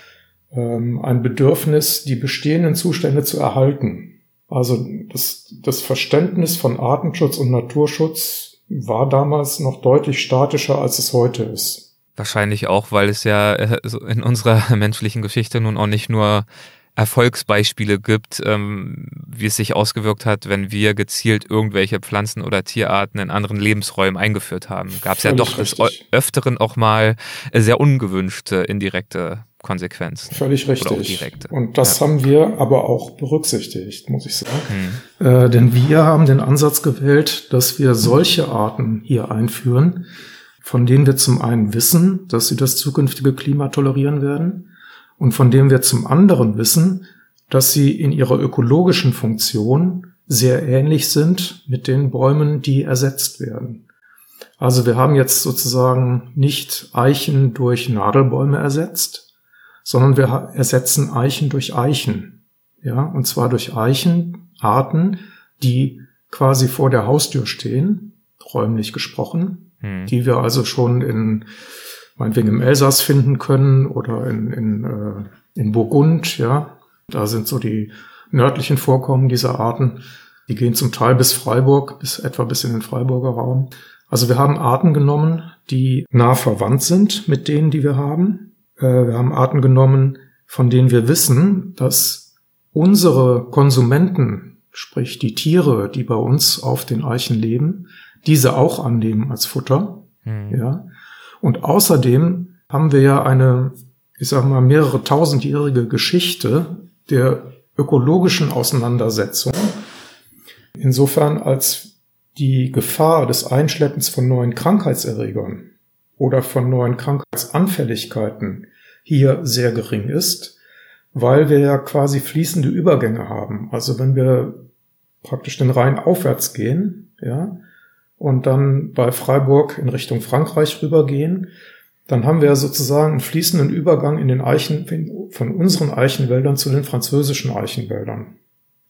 Speaker 3: ähm, ein Bedürfnis, die bestehenden Zustände zu erhalten. Also das, das Verständnis von Artenschutz und Naturschutz war damals noch deutlich statischer, als es heute ist.
Speaker 2: Wahrscheinlich auch, weil es ja äh, in unserer menschlichen Geschichte nun auch nicht nur Erfolgsbeispiele gibt, ähm, wie es sich ausgewirkt hat, wenn wir gezielt irgendwelche Pflanzen- oder Tierarten in anderen Lebensräumen eingeführt haben. Gab es ja doch richtig. des Öfteren auch mal sehr ungewünschte indirekte Konsequenzen.
Speaker 3: Völlig richtig. Und das ja. haben wir aber auch berücksichtigt, muss ich sagen. Hm. Äh, denn wir haben den Ansatz gewählt, dass wir solche Arten hier einführen, von denen wir zum einen wissen, dass sie das zukünftige Klima tolerieren werden und von dem wir zum anderen wissen, dass sie in ihrer ökologischen Funktion sehr ähnlich sind mit den Bäumen, die ersetzt werden. Also wir haben jetzt sozusagen nicht Eichen durch Nadelbäume ersetzt, sondern wir ersetzen Eichen durch Eichen. Ja, und zwar durch Eichenarten, die quasi vor der Haustür stehen, räumlich gesprochen, hm. die wir also schon in meinetwegen im Elsass finden können oder in, in, äh, in Burgund, ja. Da sind so die nördlichen Vorkommen dieser Arten. Die gehen zum Teil bis Freiburg, bis etwa bis in den Freiburger Raum. Also wir haben Arten genommen, die nah verwandt sind mit denen, die wir haben. Äh, wir haben Arten genommen, von denen wir wissen, dass unsere Konsumenten, sprich die Tiere, die bei uns auf den Eichen leben, diese auch annehmen als Futter. Mhm. Ja. Und außerdem haben wir ja eine, ich sag mal, mehrere tausendjährige Geschichte der ökologischen Auseinandersetzung. Insofern als die Gefahr des Einschleppens von neuen Krankheitserregern oder von neuen Krankheitsanfälligkeiten hier sehr gering ist, weil wir ja quasi fließende Übergänge haben. Also wenn wir praktisch den Rhein aufwärts gehen, ja, und dann bei Freiburg in Richtung Frankreich rübergehen, dann haben wir sozusagen einen fließenden Übergang in den Eichen, von unseren Eichenwäldern zu den französischen Eichenwäldern.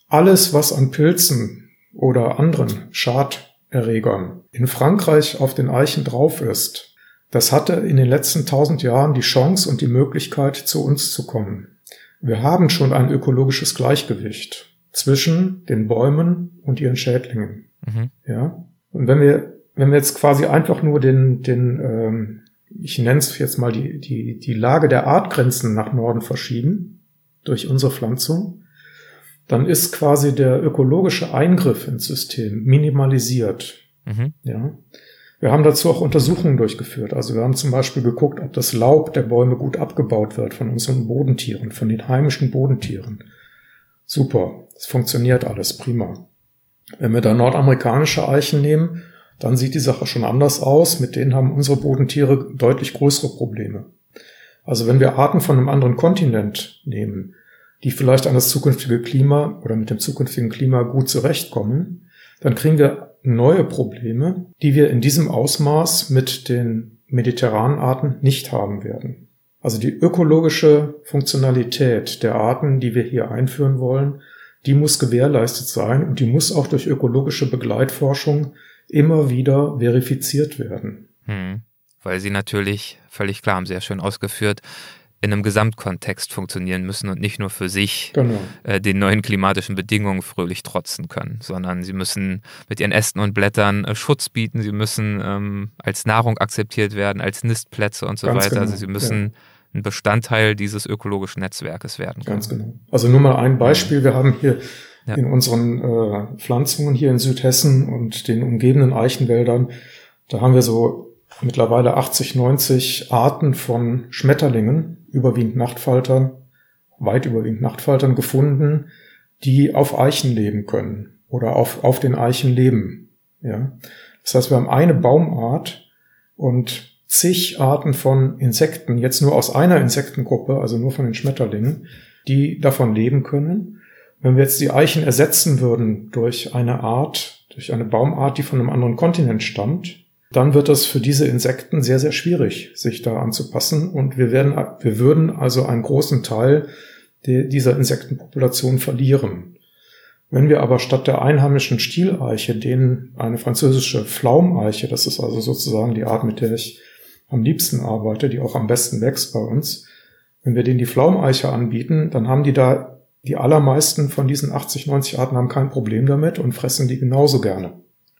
Speaker 3: Alles, was an Pilzen oder anderen Schaderregern in Frankreich auf den Eichen drauf ist, das hatte in den letzten tausend Jahren die Chance und die Möglichkeit, zu uns zu kommen. Wir haben schon ein ökologisches Gleichgewicht zwischen den Bäumen und ihren Schädlingen. Mhm. Ja. Und wenn wir, wenn wir jetzt quasi einfach nur den, den ähm, ich nenne es jetzt mal die, die, die Lage der Artgrenzen nach Norden verschieben durch unsere Pflanzung, dann ist quasi der ökologische Eingriff ins System minimalisiert. Mhm. Ja. Wir haben dazu auch Untersuchungen durchgeführt. Also wir haben zum Beispiel geguckt, ob das Laub der Bäume gut abgebaut wird von unseren Bodentieren, von den heimischen Bodentieren. Super, es funktioniert alles prima. Wenn wir da nordamerikanische Eichen nehmen, dann sieht die Sache schon anders aus. Mit denen haben unsere Bodentiere deutlich größere Probleme. Also wenn wir Arten von einem anderen Kontinent nehmen, die vielleicht an das zukünftige Klima oder mit dem zukünftigen Klima gut zurechtkommen, dann kriegen wir neue Probleme, die wir in diesem Ausmaß mit den mediterranen Arten nicht haben werden. Also die ökologische Funktionalität der Arten, die wir hier einführen wollen, die muss gewährleistet sein und die muss auch durch ökologische Begleitforschung immer wieder verifiziert werden.
Speaker 2: Hm. Weil sie natürlich, völlig klar, haben Sie ja schön ausgeführt, in einem Gesamtkontext funktionieren müssen und nicht nur für sich genau. äh, den neuen klimatischen Bedingungen fröhlich trotzen können, sondern sie müssen mit ihren Ästen und Blättern äh, Schutz bieten, sie müssen ähm, als Nahrung akzeptiert werden, als Nistplätze und so Ganz weiter. Also genau. Also sie müssen ja. Ein Bestandteil dieses ökologischen Netzwerkes werden.
Speaker 3: Ganz genau. Also nur mal ein Beispiel. Wir haben hier ja. in unseren äh, Pflanzungen hier in Südhessen und den umgebenden Eichenwäldern. Da haben wir so mittlerweile 80, 90 Arten von Schmetterlingen, überwiegend Nachtfaltern, weit überwiegend Nachtfaltern gefunden, die auf Eichen leben können oder auf, auf den Eichen leben. Ja. Das heißt, wir haben eine Baumart und zig Arten von Insekten, jetzt nur aus einer Insektengruppe, also nur von den Schmetterlingen, die davon leben können. Wenn wir jetzt die Eichen ersetzen würden durch eine Art, durch eine Baumart, die von einem anderen Kontinent stammt, dann wird das für diese Insekten sehr, sehr schwierig, sich da anzupassen. Und wir werden, wir würden also einen großen Teil dieser Insektenpopulation verlieren. Wenn wir aber statt der einheimischen Stieleiche denen eine französische Pflaumeiche, das ist also sozusagen die Art, mit der ich am liebsten arbeite, die auch am besten wächst bei uns, wenn wir denen die Pflaumeiche anbieten, dann haben die da die allermeisten von diesen 80, 90 Arten haben kein Problem damit und fressen die genauso gerne.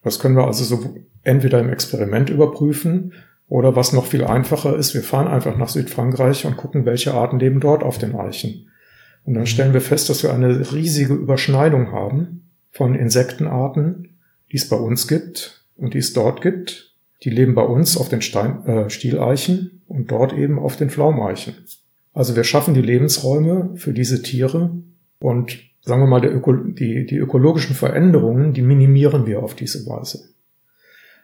Speaker 3: Das können wir also so entweder im Experiment überprüfen oder was noch viel einfacher ist, wir fahren einfach nach Südfrankreich und gucken, welche Arten leben dort auf den Eichen. Und dann stellen wir fest, dass wir eine riesige Überschneidung haben von Insektenarten, die es bei uns gibt und die es dort gibt. Die leben bei uns auf den Stein, äh, Stieleichen und dort eben auf den Pflaumeichen. Also wir schaffen die Lebensräume für diese Tiere und sagen wir mal, Öko die, die ökologischen Veränderungen, die minimieren wir auf diese Weise.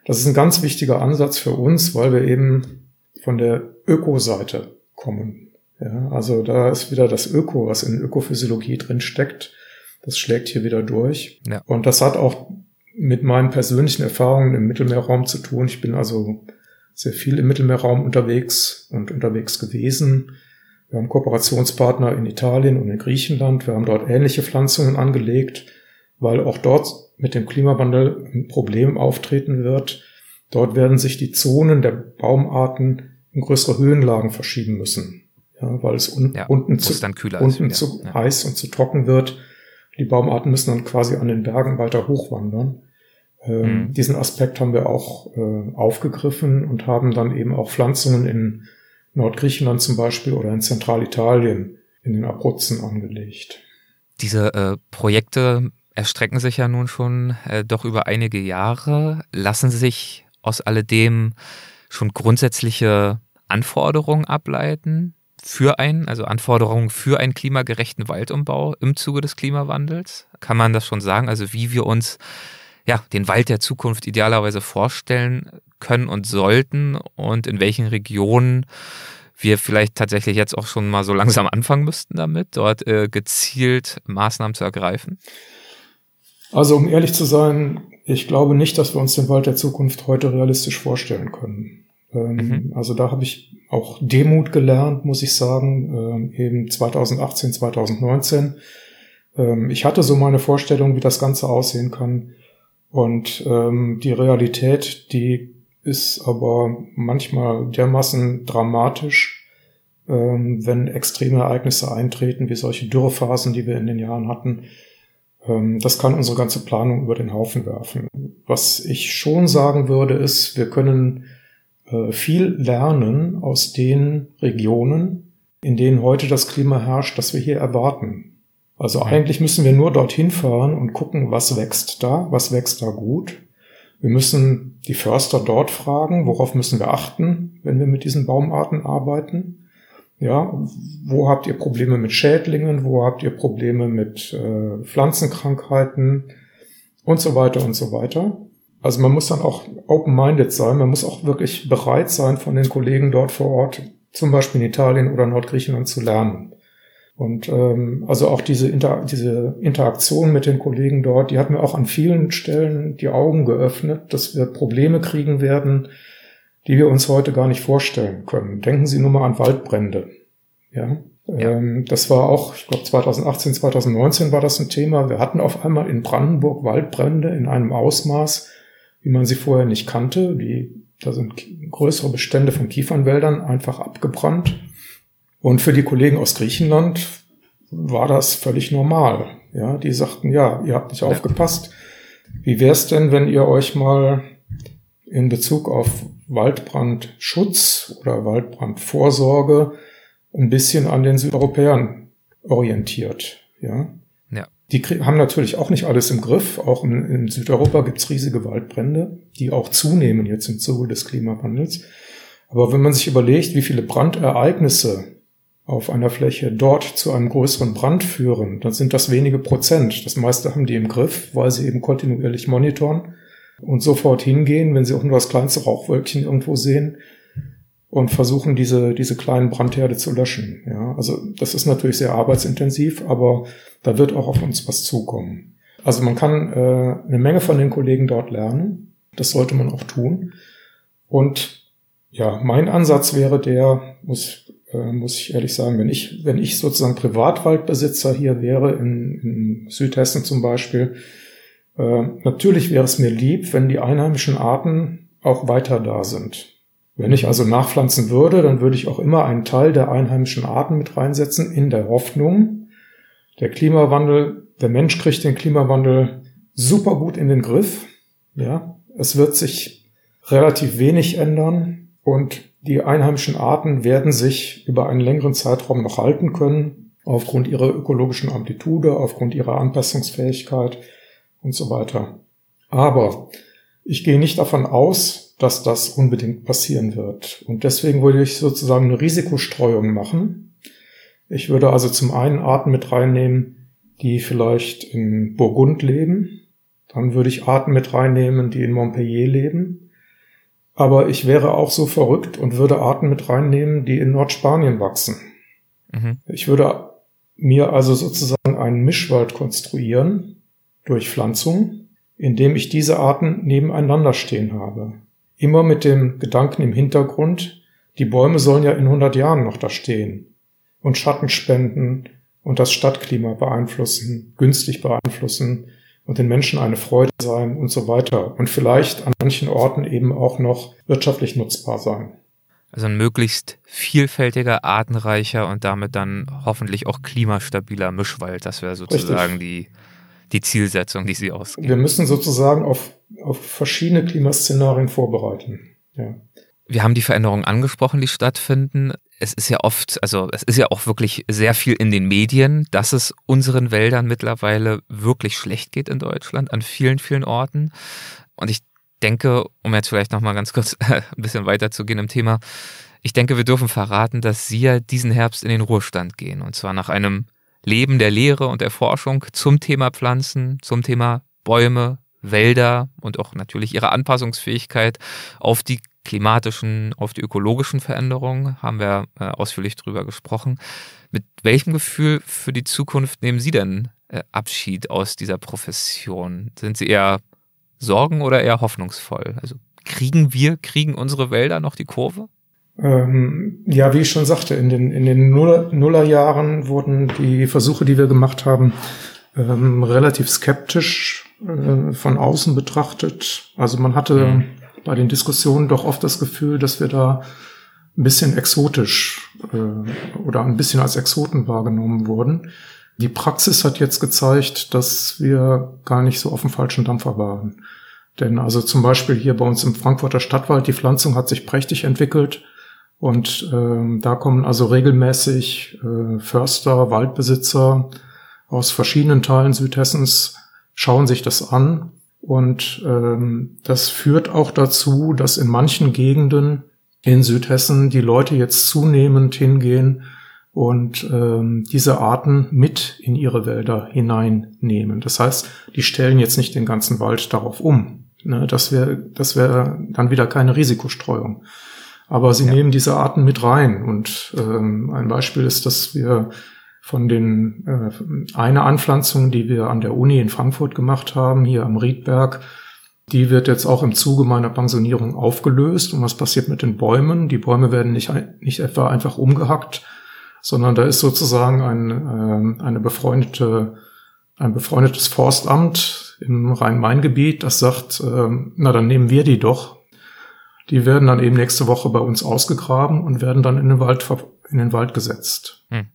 Speaker 3: Das ist ein ganz wichtiger Ansatz für uns, weil wir eben von der Ökoseite kommen. Ja, also da ist wieder das Öko, was in Ökophysiologie drin steckt. Das schlägt hier wieder durch. Ja. Und das hat auch mit meinen persönlichen Erfahrungen im Mittelmeerraum zu tun. Ich bin also sehr viel im Mittelmeerraum unterwegs und unterwegs gewesen. Wir haben Kooperationspartner in Italien und in Griechenland. Wir haben dort ähnliche Pflanzungen angelegt, weil auch dort mit dem Klimawandel ein Problem auftreten wird. Dort werden sich die Zonen der Baumarten in größere Höhenlagen verschieben müssen. Ja, weil es un ja, unten zu, unten zu ja. heiß und zu trocken wird. Die Baumarten müssen dann quasi an den Bergen weiter hochwandern. Ähm, mhm. Diesen Aspekt haben wir auch äh, aufgegriffen und haben dann eben auch Pflanzungen in Nordgriechenland zum Beispiel oder in Zentralitalien in den Abruzzen angelegt.
Speaker 2: Diese äh, Projekte erstrecken sich ja nun schon äh, doch über einige Jahre. Lassen sich aus alledem schon grundsätzliche Anforderungen ableiten für einen, also Anforderungen für einen klimagerechten Waldumbau im Zuge des Klimawandels? Kann man das schon sagen? Also wie wir uns ja, den Wald der Zukunft idealerweise vorstellen können und sollten und in welchen Regionen wir vielleicht tatsächlich jetzt auch schon mal so langsam anfangen müssten damit, dort äh, gezielt Maßnahmen zu ergreifen?
Speaker 3: Also um ehrlich zu sein, ich glaube nicht, dass wir uns den Wald der Zukunft heute realistisch vorstellen können. Ähm, mhm. Also da habe ich auch Demut gelernt, muss ich sagen, ähm, eben 2018, 2019. Ähm, ich hatte so meine Vorstellung, wie das Ganze aussehen kann. Und ähm, die Realität, die ist aber manchmal dermaßen dramatisch, ähm, wenn extreme Ereignisse eintreten, wie solche Dürrephasen, die wir in den Jahren hatten. Ähm, das kann unsere ganze Planung über den Haufen werfen. Was ich schon sagen würde, ist, wir können äh, viel lernen aus den Regionen, in denen heute das Klima herrscht, das wir hier erwarten. Also eigentlich müssen wir nur dorthin fahren und gucken, was wächst da, was wächst da gut. Wir müssen die Förster dort fragen, worauf müssen wir achten, wenn wir mit diesen Baumarten arbeiten. Ja, wo habt ihr Probleme mit Schädlingen, wo habt ihr Probleme mit äh, Pflanzenkrankheiten und so weiter und so weiter. Also man muss dann auch open-minded sein, man muss auch wirklich bereit sein, von den Kollegen dort vor Ort, zum Beispiel in Italien oder Nordgriechenland, zu lernen. Und ähm, also auch diese, Inter diese Interaktion mit den Kollegen dort, die hat mir auch an vielen Stellen die Augen geöffnet, dass wir Probleme kriegen werden, die wir uns heute gar nicht vorstellen können. Denken Sie nur mal an Waldbrände. Ja, ja. Ähm, das war auch, ich glaube 2018, 2019 war das ein Thema. Wir hatten auf einmal in Brandenburg Waldbrände in einem Ausmaß, wie man sie vorher nicht kannte. Die, da sind größere Bestände von Kiefernwäldern einfach abgebrannt. Und für die Kollegen aus Griechenland war das völlig normal. Ja, die sagten, ja, ihr habt nicht aufgepasst. Wie wäre es denn, wenn ihr euch mal in Bezug auf Waldbrandschutz oder Waldbrandvorsorge ein bisschen an den Südeuropäern orientiert? Ja. ja. Die haben natürlich auch nicht alles im Griff. Auch in, in Südeuropa gibt's riesige Waldbrände, die auch zunehmen jetzt im Zuge des Klimawandels. Aber wenn man sich überlegt, wie viele Brandereignisse auf einer Fläche dort zu einem größeren Brand führen, dann sind das wenige Prozent. Das meiste haben die im Griff, weil sie eben kontinuierlich monitoren und sofort hingehen, wenn sie auch nur das kleinste Rauchwölkchen irgendwo sehen und versuchen, diese, diese kleinen Brandherde zu löschen. Ja, also das ist natürlich sehr arbeitsintensiv, aber da wird auch auf uns was zukommen. Also man kann äh, eine Menge von den Kollegen dort lernen. Das sollte man auch tun. Und ja, mein Ansatz wäre der, muss äh, muss ich ehrlich sagen, wenn ich, wenn ich sozusagen Privatwaldbesitzer hier wäre, in, in Südhessen zum Beispiel, äh, natürlich wäre es mir lieb, wenn die einheimischen Arten auch weiter da sind. Wenn ich also nachpflanzen würde, dann würde ich auch immer einen Teil der einheimischen Arten mit reinsetzen, in der Hoffnung, der Klimawandel, der Mensch kriegt den Klimawandel super gut in den Griff. Ja, es wird sich relativ wenig ändern und die einheimischen Arten werden sich über einen längeren Zeitraum noch halten können, aufgrund ihrer ökologischen Amplitude, aufgrund ihrer Anpassungsfähigkeit und so weiter. Aber ich gehe nicht davon aus, dass das unbedingt passieren wird. Und deswegen würde ich sozusagen eine Risikostreuung machen. Ich würde also zum einen Arten mit reinnehmen, die vielleicht in Burgund leben. Dann würde ich Arten mit reinnehmen, die in Montpellier leben. Aber ich wäre auch so verrückt und würde Arten mit reinnehmen, die in Nordspanien wachsen. Mhm. Ich würde mir also sozusagen einen Mischwald konstruieren durch Pflanzung, indem ich diese Arten nebeneinander stehen habe. Immer mit dem Gedanken im Hintergrund, die Bäume sollen ja in 100 Jahren noch da stehen und Schatten spenden und das Stadtklima beeinflussen, günstig beeinflussen und den Menschen eine Freude sein und so weiter. Und vielleicht an manchen Orten eben auch noch wirtschaftlich nutzbar sein.
Speaker 2: Also ein möglichst vielfältiger, artenreicher und damit dann hoffentlich auch klimastabiler Mischwald. Das wäre sozusagen die, die Zielsetzung, die Sie ausgeben.
Speaker 3: Wir müssen sozusagen auf, auf verschiedene Klimaszenarien vorbereiten. Ja.
Speaker 2: Wir haben die Veränderungen angesprochen, die stattfinden es ist ja oft, also es ist ja auch wirklich sehr viel in den Medien, dass es unseren Wäldern mittlerweile wirklich schlecht geht in Deutschland an vielen, vielen Orten. Und ich denke, um jetzt vielleicht nochmal ganz kurz ein bisschen weiterzugehen im Thema, ich denke, wir dürfen verraten, dass Sie ja diesen Herbst in den Ruhestand gehen. Und zwar nach einem Leben der Lehre und der Forschung zum Thema Pflanzen, zum Thema Bäume, Wälder und auch natürlich ihre Anpassungsfähigkeit auf die klimatischen, auf die ökologischen Veränderungen, haben wir äh, ausführlich drüber gesprochen. Mit welchem Gefühl für die Zukunft nehmen Sie denn äh, Abschied aus dieser Profession? Sind Sie eher Sorgen oder eher hoffnungsvoll? Also kriegen wir, kriegen unsere Wälder noch die Kurve?
Speaker 3: Ähm, ja, wie ich schon sagte, in den, in den Nuller, Nullerjahren wurden die Versuche, die wir gemacht haben, ähm, relativ skeptisch äh, von außen betrachtet. Also man hatte mhm. Bei den Diskussionen doch oft das Gefühl, dass wir da ein bisschen exotisch äh, oder ein bisschen als Exoten wahrgenommen wurden. Die Praxis hat jetzt gezeigt, dass wir gar nicht so auf dem falschen Dampfer waren. Denn also zum Beispiel hier bei uns im Frankfurter Stadtwald, die Pflanzung hat sich prächtig entwickelt. Und ähm, da kommen also regelmäßig äh, Förster, Waldbesitzer aus verschiedenen Teilen Südhessens, schauen sich das an. Und ähm, das führt auch dazu, dass in manchen Gegenden in Südhessen die Leute jetzt zunehmend hingehen und ähm, diese Arten mit in ihre Wälder hineinnehmen. Das heißt, die stellen jetzt nicht den ganzen Wald darauf um. Ne? Das wäre das wäre dann wieder keine Risikostreuung. Aber sie ja. nehmen diese Arten mit rein. Und ähm, ein Beispiel ist, dass wir von den äh, eine Anpflanzung, die wir an der Uni in Frankfurt gemacht haben, hier am Riedberg, die wird jetzt auch im Zuge meiner Pensionierung aufgelöst. Und was passiert mit den Bäumen? Die Bäume werden nicht, nicht etwa einfach umgehackt, sondern da ist sozusagen ein, äh, eine befreundete, ein befreundetes Forstamt im Rhein-Main-Gebiet, das sagt, äh, na dann nehmen wir die doch. Die werden dann eben nächste Woche bei uns ausgegraben und werden dann in den Wald, in den Wald gesetzt. Hm.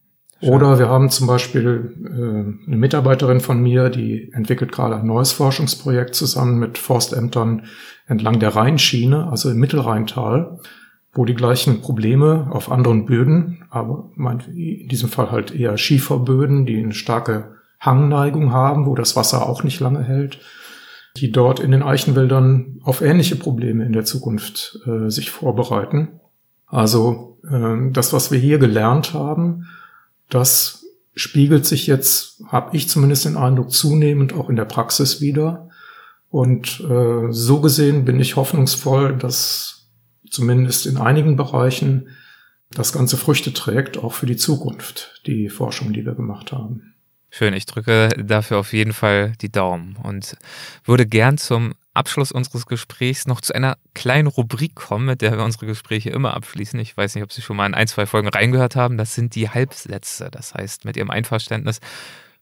Speaker 3: Oder wir haben zum Beispiel äh, eine Mitarbeiterin von mir, die entwickelt gerade ein neues Forschungsprojekt zusammen mit Forstämtern entlang der Rheinschiene, also im Mittelrheintal, wo die gleichen Probleme auf anderen Böden, aber in diesem Fall halt eher Schieferböden, die eine starke Hangneigung haben, wo das Wasser auch nicht lange hält, die dort in den Eichenwäldern auf ähnliche Probleme in der Zukunft äh, sich vorbereiten. Also äh, das, was wir hier gelernt haben, das spiegelt sich jetzt, habe ich zumindest den Eindruck, zunehmend auch in der Praxis wieder. Und äh, so gesehen bin ich hoffnungsvoll, dass zumindest in einigen Bereichen das Ganze Früchte trägt, auch für die Zukunft, die Forschung, die wir gemacht haben.
Speaker 2: Schön, ich drücke dafür auf jeden Fall die Daumen und würde gern zum Abschluss unseres Gesprächs noch zu einer kleinen Rubrik kommen, mit der wir unsere Gespräche immer abschließen. Ich weiß nicht, ob Sie schon mal in ein, zwei Folgen reingehört haben. Das sind die Halbsätze. Das heißt, mit Ihrem Einverständnis,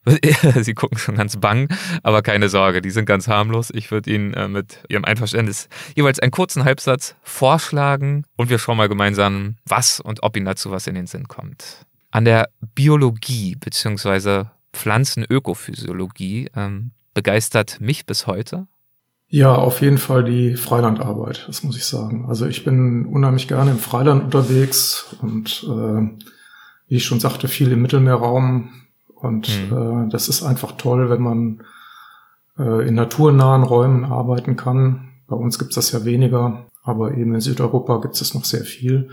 Speaker 2: Sie gucken schon ganz bang, aber keine Sorge, die sind ganz harmlos. Ich würde Ihnen äh, mit Ihrem Einverständnis jeweils einen kurzen Halbsatz vorschlagen und wir schauen mal gemeinsam, was und ob Ihnen dazu was in den Sinn kommt. An der Biologie bzw. Pflanzenökophysiologie ähm, begeistert mich bis heute
Speaker 3: ja, auf jeden Fall die Freilandarbeit, das muss ich sagen. Also ich bin unheimlich gerne im Freiland unterwegs und äh, wie ich schon sagte, viel im Mittelmeerraum. Und mhm. äh, das ist einfach toll, wenn man äh, in naturnahen Räumen arbeiten kann. Bei uns gibt's das ja weniger, aber eben in Südeuropa gibt's es noch sehr viel.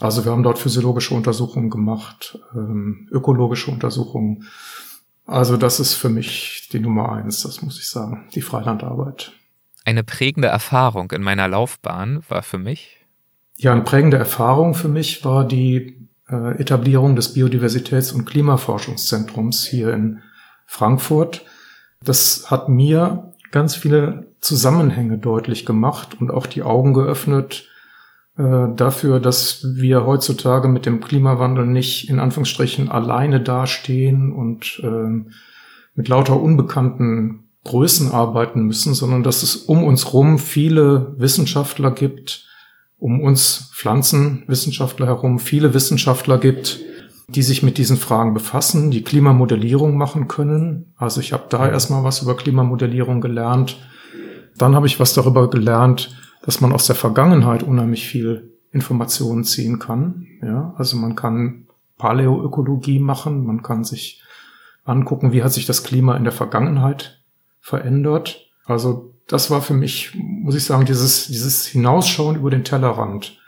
Speaker 3: Also wir haben dort physiologische Untersuchungen gemacht, ähm, ökologische Untersuchungen. Also das ist für mich die Nummer eins, das muss ich sagen, die Freilandarbeit.
Speaker 2: Eine prägende Erfahrung in meiner Laufbahn war für mich?
Speaker 3: Ja, eine prägende Erfahrung für mich war die äh, Etablierung des Biodiversitäts- und Klimaforschungszentrums hier in Frankfurt. Das hat mir ganz viele Zusammenhänge deutlich gemacht und auch die Augen geöffnet äh, dafür, dass wir heutzutage mit dem Klimawandel nicht in Anführungsstrichen alleine dastehen und äh, mit lauter unbekannten Größen arbeiten müssen, sondern dass es um uns rum viele Wissenschaftler gibt, um uns Pflanzenwissenschaftler herum viele Wissenschaftler gibt, die sich mit diesen Fragen befassen, die Klimamodellierung machen können. Also ich habe da erstmal was über Klimamodellierung gelernt. Dann habe ich was darüber gelernt, dass man aus der Vergangenheit unheimlich viel Informationen ziehen kann. Ja, also man kann Paläoökologie machen, man kann sich angucken, wie hat sich das Klima in der Vergangenheit verändert. Also das war für mich, muss ich sagen, dieses, dieses Hinausschauen über den Tellerrand.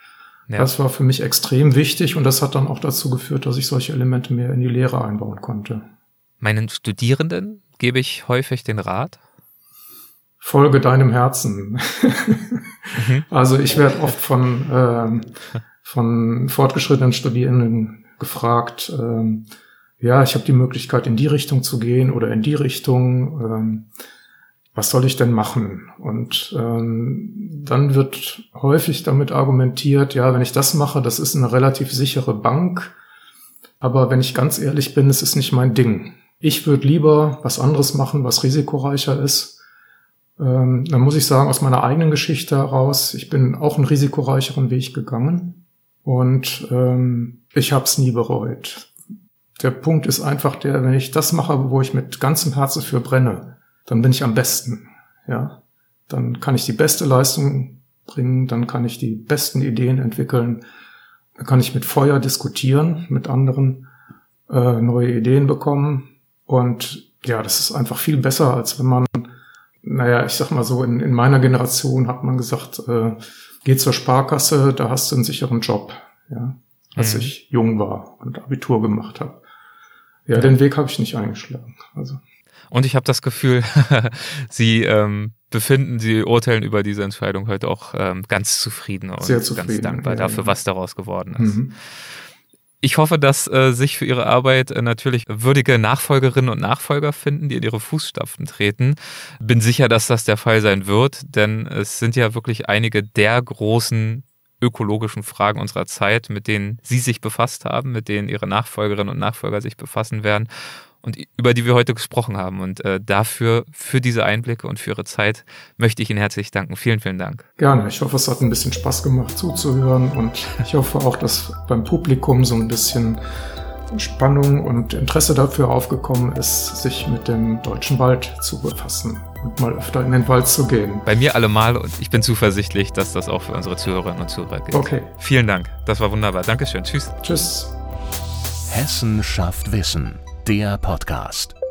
Speaker 3: Ja. Das war für mich extrem wichtig und das hat dann auch dazu geführt, dass ich solche Elemente mehr in die Lehre einbauen konnte.
Speaker 2: Meinen Studierenden gebe ich häufig den Rat,
Speaker 3: folge deinem Herzen. mhm. Also ich werde oft von, äh, von fortgeschrittenen Studierenden gefragt, äh, ja, ich habe die Möglichkeit, in die Richtung zu gehen oder in die Richtung. Ähm, was soll ich denn machen? Und ähm, dann wird häufig damit argumentiert, ja, wenn ich das mache, das ist eine relativ sichere Bank. Aber wenn ich ganz ehrlich bin, es ist nicht mein Ding. Ich würde lieber was anderes machen, was risikoreicher ist. Ähm, dann muss ich sagen, aus meiner eigenen Geschichte heraus, ich bin auch einen risikoreicheren Weg gegangen und ähm, ich habe es nie bereut. Der Punkt ist einfach der, wenn ich das mache, wo ich mit ganzem Herzen für brenne, dann bin ich am besten. Ja, dann kann ich die beste Leistung bringen, dann kann ich die besten Ideen entwickeln, dann kann ich mit Feuer diskutieren, mit anderen äh, neue Ideen bekommen und ja, das ist einfach viel besser, als wenn man, naja, ich sag mal so, in, in meiner Generation hat man gesagt, äh, geh zur Sparkasse, da hast du einen sicheren Job, ja, als mhm. ich jung war und Abitur gemacht habe. Ja, ja, den Weg habe ich nicht eingeschlagen. Also.
Speaker 2: Und ich habe das Gefühl, Sie ähm, befinden, Sie urteilen über diese Entscheidung heute auch ähm, ganz zufrieden und
Speaker 3: Sehr zufrieden,
Speaker 2: ganz dankbar ja, dafür, ja. was daraus geworden ist. Mhm. Ich hoffe, dass äh, sich für Ihre Arbeit äh, natürlich würdige Nachfolgerinnen und Nachfolger finden, die in Ihre Fußstapfen treten. Bin sicher, dass das der Fall sein wird, denn es sind ja wirklich einige der großen ökologischen Fragen unserer Zeit, mit denen Sie sich befasst haben, mit denen Ihre Nachfolgerinnen und Nachfolger sich befassen werden und über die wir heute gesprochen haben. Und äh, dafür, für diese Einblicke und für Ihre Zeit möchte ich Ihnen herzlich danken. Vielen, vielen Dank.
Speaker 3: Gerne. Ich hoffe, es hat ein bisschen Spaß gemacht zuzuhören und ich hoffe auch, dass beim Publikum so ein bisschen Spannung und Interesse dafür aufgekommen ist, sich mit dem deutschen Wald zu befassen und mal öfter in den Wald zu gehen.
Speaker 2: Bei mir allemal und ich bin zuversichtlich, dass das auch für unsere Zuhörerinnen und Zuhörer gilt.
Speaker 3: Okay.
Speaker 2: Vielen Dank. Das war wunderbar. Dankeschön. Tschüss.
Speaker 3: Tschüss.
Speaker 1: Hessen schafft Wissen der Podcast.